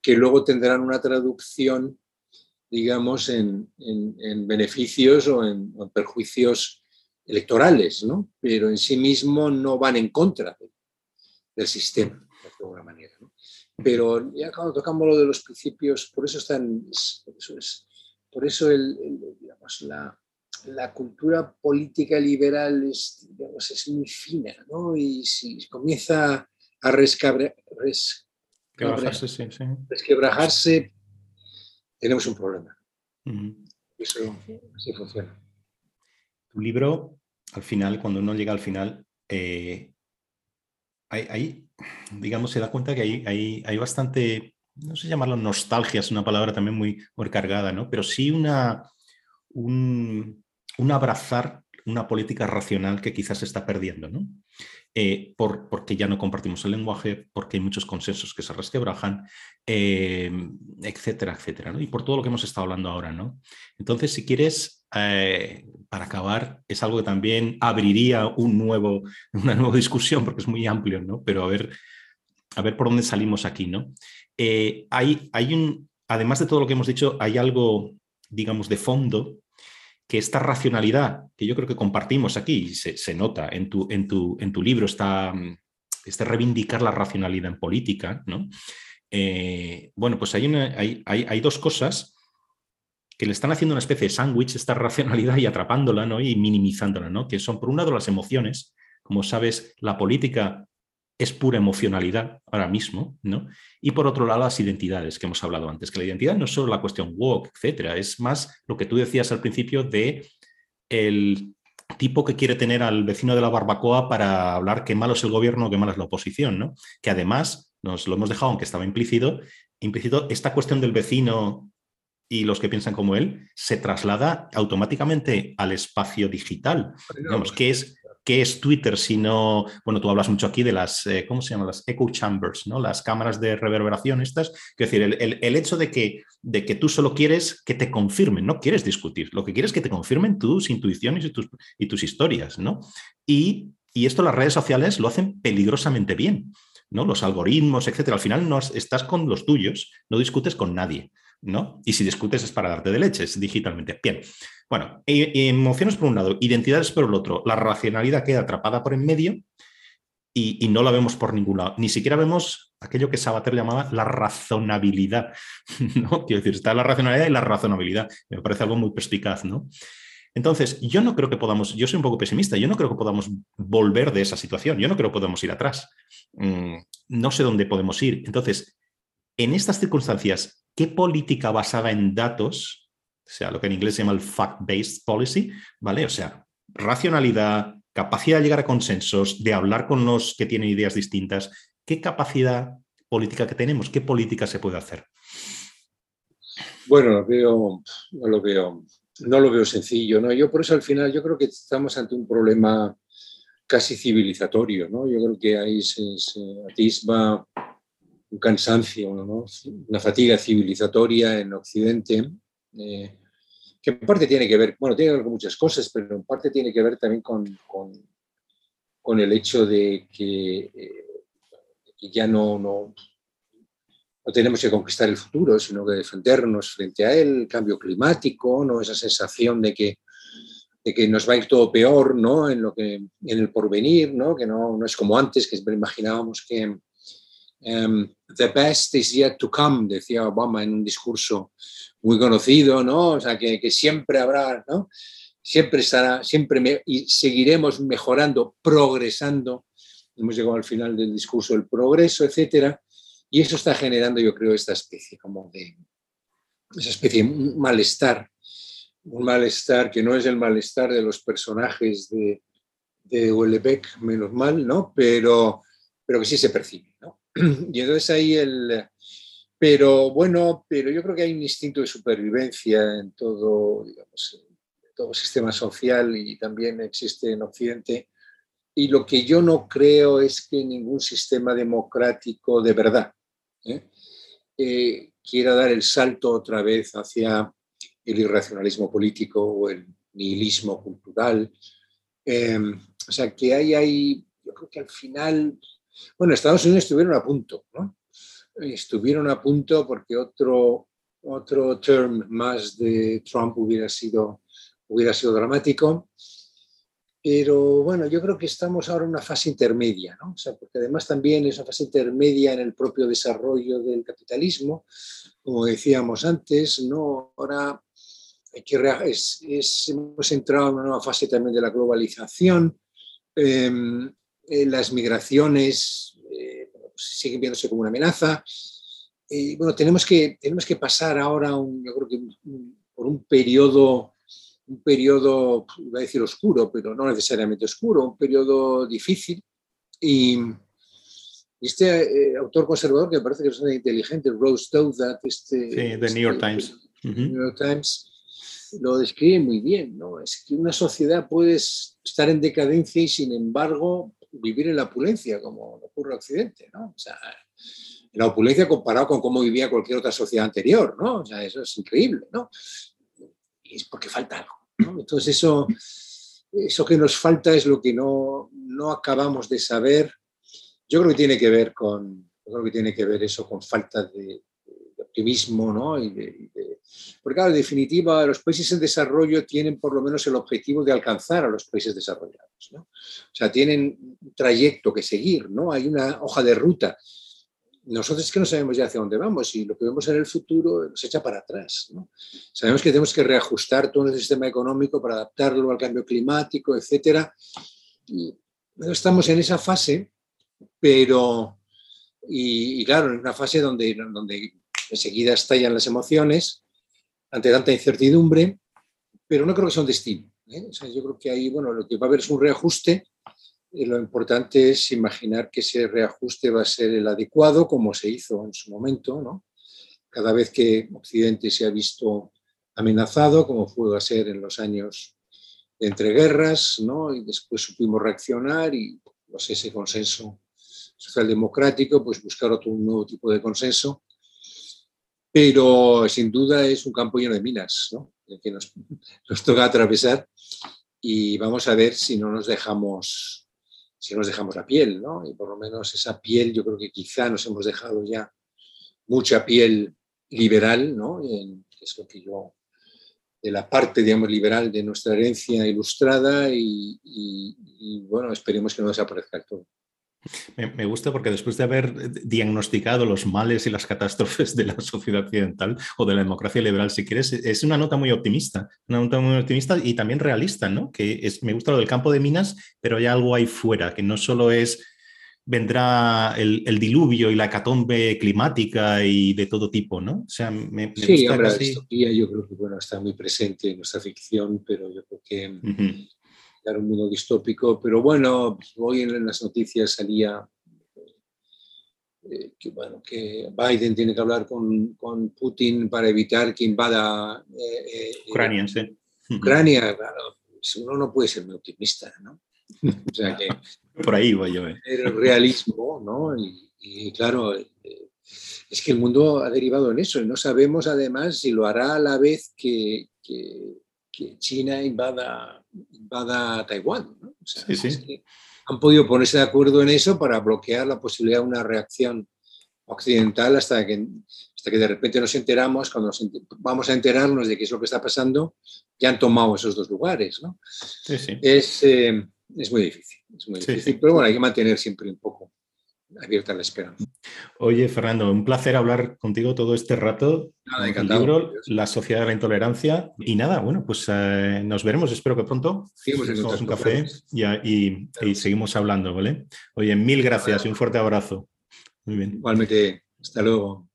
que luego tendrán una traducción, digamos, en, beneficios o en, perjuicios electorales, ¿no? pero en sí mismo no van en contra del sistema, de alguna manera. ¿no? Pero ya cuando tocamos lo de los principios, por eso, están, por eso, es, por eso el, digamos, la, la, cultura política liberal es, digamos, es muy fina, ¿no? Y si comienza a rescabre, resquebrajarse, sí, sí. resquebrajarse, tenemos un problema. Eso así funciona. Tu libro, al final, cuando uno llega al final, eh, hay, digamos, se da cuenta que hay, hay, bastante, no sé llamarlo nostalgia, es una palabra también muy, cargada, ¿no? Pero sí una, un, abrazar una política racional que quizás se está perdiendo, ¿no? Eh, por, porque ya no compartimos el lenguaje, porque hay muchos consensos que se resquebrajan, eh, etcétera, etcétera, ¿no? Y por todo lo que hemos estado hablando ahora, ¿no? Entonces, si quieres, eh, para acabar, es algo que también abriría un nuevo, una nueva discusión, porque es muy amplio, ¿no? Pero a ver, a ver por dónde salimos aquí, ¿no? hay, hay un, además de todo lo que hemos dicho, hay algo, digamos, de fondo que esta racionalidad que yo creo que compartimos aquí, se, se nota en tu, en, tu, en tu libro, está este reivindicar la racionalidad en política, ¿no? Eh, bueno, pues hay, una, hay, hay, hay, dos cosas que le están haciendo una especie de sándwich esta racionalidad y atrapándola ¿no? y minimizándola, ¿no? que son por un lado las emociones, como sabes, la política es pura emocionalidad ahora mismo, ¿no? Y por otro lado, las identidades que hemos hablado antes, que la identidad no es solo la cuestión woke, etcétera, es más lo que tú decías al principio de el tipo que quiere tener al vecino de la barbacoa para hablar qué malo es el gobierno, qué malo es la oposición, ¿no? Que además, nos lo hemos dejado, aunque estaba implícito, implícito esta cuestión del vecino y los que piensan como él, se traslada automáticamente al espacio digital. Digamos, que es ¿Qué es Twitter si no, bueno, tú hablas mucho aquí de las, eh, ¿cómo se llaman? Las echo chambers, ¿no? Las cámaras de reverberación estas. Es decir, el, hecho de que, de que tú solo quieres que te confirmen, no quieres discutir, lo que quieres es que te confirmen tus intuiciones y tus, y tus historias, ¿no? Y, y esto las redes sociales lo hacen peligrosamente bien, ¿no? Los algoritmos, etcétera. Al final no estás con los tuyos, no discutes con nadie. ¿No? Y si discutes es para darte de leches digitalmente. Bien. Bueno, emociones por un lado, identidades por el otro. La racionalidad queda atrapada por en medio y, no la vemos por ningún lado. Ni siquiera vemos aquello que Sabater llamaba la razonabilidad, ¿no? Quiero decir, está la racionalidad y la razonabilidad. Me parece algo muy perspicaz, ¿no? Entonces, yo no creo que podamos, yo soy un poco pesimista, yo no creo que podamos volver de esa situación, yo no creo que podamos ir atrás. Mm, no sé dónde podemos ir. Entonces, en estas circunstancias, qué política basada en datos, o sea, lo que en inglés se llama el fact-based policy, ¿vale? O sea, racionalidad, capacidad de llegar a consensos, de hablar con los que tienen ideas distintas, ¿qué capacidad política que tenemos? ¿Qué política se puede hacer? Bueno, lo veo, no lo veo, no lo veo sencillo, ¿no? Yo por eso al final yo creo que estamos ante un problema casi civilizatorio, ¿no? Yo creo que ahí se, se atisba un cansancio, una fatiga civilizatoria en Occidente, eh, que en parte tiene que ver, bueno, tiene que ver con muchas cosas, pero en parte tiene que ver también con, con, el hecho de que, eh, ya no, no, no, tenemos que conquistar el futuro, sino que defendernos frente a él, el cambio climático, ¿no? esa sensación de que, de que nos va a ir todo peor ¿no? en, lo que, en el porvenir, ¿no? que no, no es como antes, que siempre imaginábamos que Em, the best is yet to come, decía Obama en un discurso muy conocido, ¿no? O sea, que, siempre habrá, ¿no? Siempre estará, siempre y seguiremos mejorando, progresando hemos llegado al final del discurso del progreso, etcétera, y eso está generando, yo creo, esta especie como de, esa especie de malestar, un malestar que no es el malestar de los personajes de, de Houellebecq, menos mal, ¿no? Pero, pero que sí se percibe, ¿no? Y entonces ahí el... Pero bueno, pero yo creo que hay un instinto de supervivencia en todo, digamos, todo sistema social y también existe en Occidente. Y lo que yo no creo es que ningún sistema democrático de verdad ¿eh? Eh, quiera dar el salto otra vez hacia el irracionalismo político o el nihilismo cultural. Em, o sea, que hay ahí, yo creo que al final, bueno, Estados Unidos estuvieron a punto, ¿no? Estuvieron a punto porque otro, otro term más de Trump hubiera sido, hubiera sido dramático. Pero bueno, yo creo que estamos ahora en una fase intermedia, ¿no? O sea, porque además también es una fase intermedia en el propio desarrollo del capitalismo. Como decíamos antes, ¿no? Ahora hay que, es, hemos entrado en una nueva fase también de la globalización. Em, eh, las migraciones eh, pues, siguen viéndose como una amenaza. Y bueno, tenemos que, tenemos que pasar ahora, un, yo creo que por un periodo un periodo, iba a decir oscuro, pero no necesariamente oscuro, un periodo difícil. Y este eh, autor conservador, que me parece que es bastante inteligente, Rose Douthat, este, sí, de New York Times. New York Times, lo describe muy bien, ¿no? Es que una sociedad puede estar en decadencia y sin embargo vivir en la opulencia, como ocurre en Occidente, ¿no? O sea, la opulencia comparado con cómo vivía cualquier otra sociedad anterior, ¿no? O sea, eso es increíble, ¿no? Y es porque falta algo. Entonces eso, eso que nos falta es lo que no, no acabamos de saber. Yo creo que tiene que ver con, creo que tiene que ver eso con falta de, optimismo, ¿no? Y porque claro, en definitiva, los países en desarrollo tienen por lo menos el objetivo de alcanzar a los países desarrollados, ¿no? O sea, tienen un trayecto que seguir, ¿no? Hay una hoja de ruta nosotros es que no sabemos ya hacia dónde vamos y lo que vemos en el futuro nos echa para atrás. Sabemos que tenemos que reajustar todo el sistema económico para adaptarlo al cambio climático, etc. Y estamos en esa fase, pero, y, claro, en una fase donde, donde enseguida estallan las emociones ante tanta incertidumbre, pero no creo que sea un destino. ¿eh? yo creo que ahí, bueno, lo que va a haber es un reajuste y lo importante es imaginar que ese reajuste va a ser el adecuado, como se hizo en su momento, ¿no? Cada vez que Occidente se ha visto amenazado, como fue a ser en los años de entreguerras, ¿no? Y después supimos reaccionar y pues, ese consenso socialdemocrático, pues buscar otro nuevo tipo de consenso. Pero sin duda es un campo lleno de minas, ¿no? El que nos, toca atravesar y vamos a ver si no nos dejamos si nos dejamos la piel, ¿no? Y por lo menos esa piel, yo creo que quizá nos hemos dejado ya mucha piel liberal, ¿no? es lo que yo, de la parte, digamos, liberal de nuestra herencia ilustrada y bueno, esperemos que no desaparezca todo. Me, gusta porque después de haber diagnosticado los males y las catástrofes de la sociedad occidental o de la democracia liberal, si quieres, es una nota muy optimista, una nota muy optimista y también realista, ¿no? Que es, me gusta lo del campo de minas, pero hay algo ahí fuera, que no solo es vendrá el, diluvio y la hecatombe climática y de todo tipo, ¿no? O sea, me, sí, gusta la distopía yo creo que bueno, está muy presente en nuestra ficción, pero yo creo que era un mundo distópico, pero bueno, hoy en las noticias salía eh, que, bueno, que Biden tiene que hablar con, con Putin para evitar que invada eh, eh, Ucrania. Sí. Ucrania, claro, pues uno no puede ser muy optimista, ¿no? o sea que... Por ahí voy yo. El realismo, ¿no? Y, claro, es que el mundo ha derivado en eso y no sabemos además si lo hará a la vez que, que, que China invada invada Taiwán. han podido ponerse de acuerdo en eso para bloquear la posibilidad de una reacción occidental hasta que, hasta que de repente nos enteramos, cuando vamos a enterarnos de qué es lo que está pasando, ya han tomado esos dos lugares. ¿no? Es, eh, es, muy difícil, es muy difícil pero bueno, hay que mantener siempre un poco abierta la esperanza. Oye, Fernando, un placer hablar contigo todo este rato. Nada, el libro, La Sociedad de la Intolerancia. Y nada, bueno, pues eh, nos veremos, espero que pronto. Seguimos en un café y, y, seguimos hablando, ¿vale? Oye, mil gracias y un fuerte abrazo. Muy bien. Igualmente, hasta luego.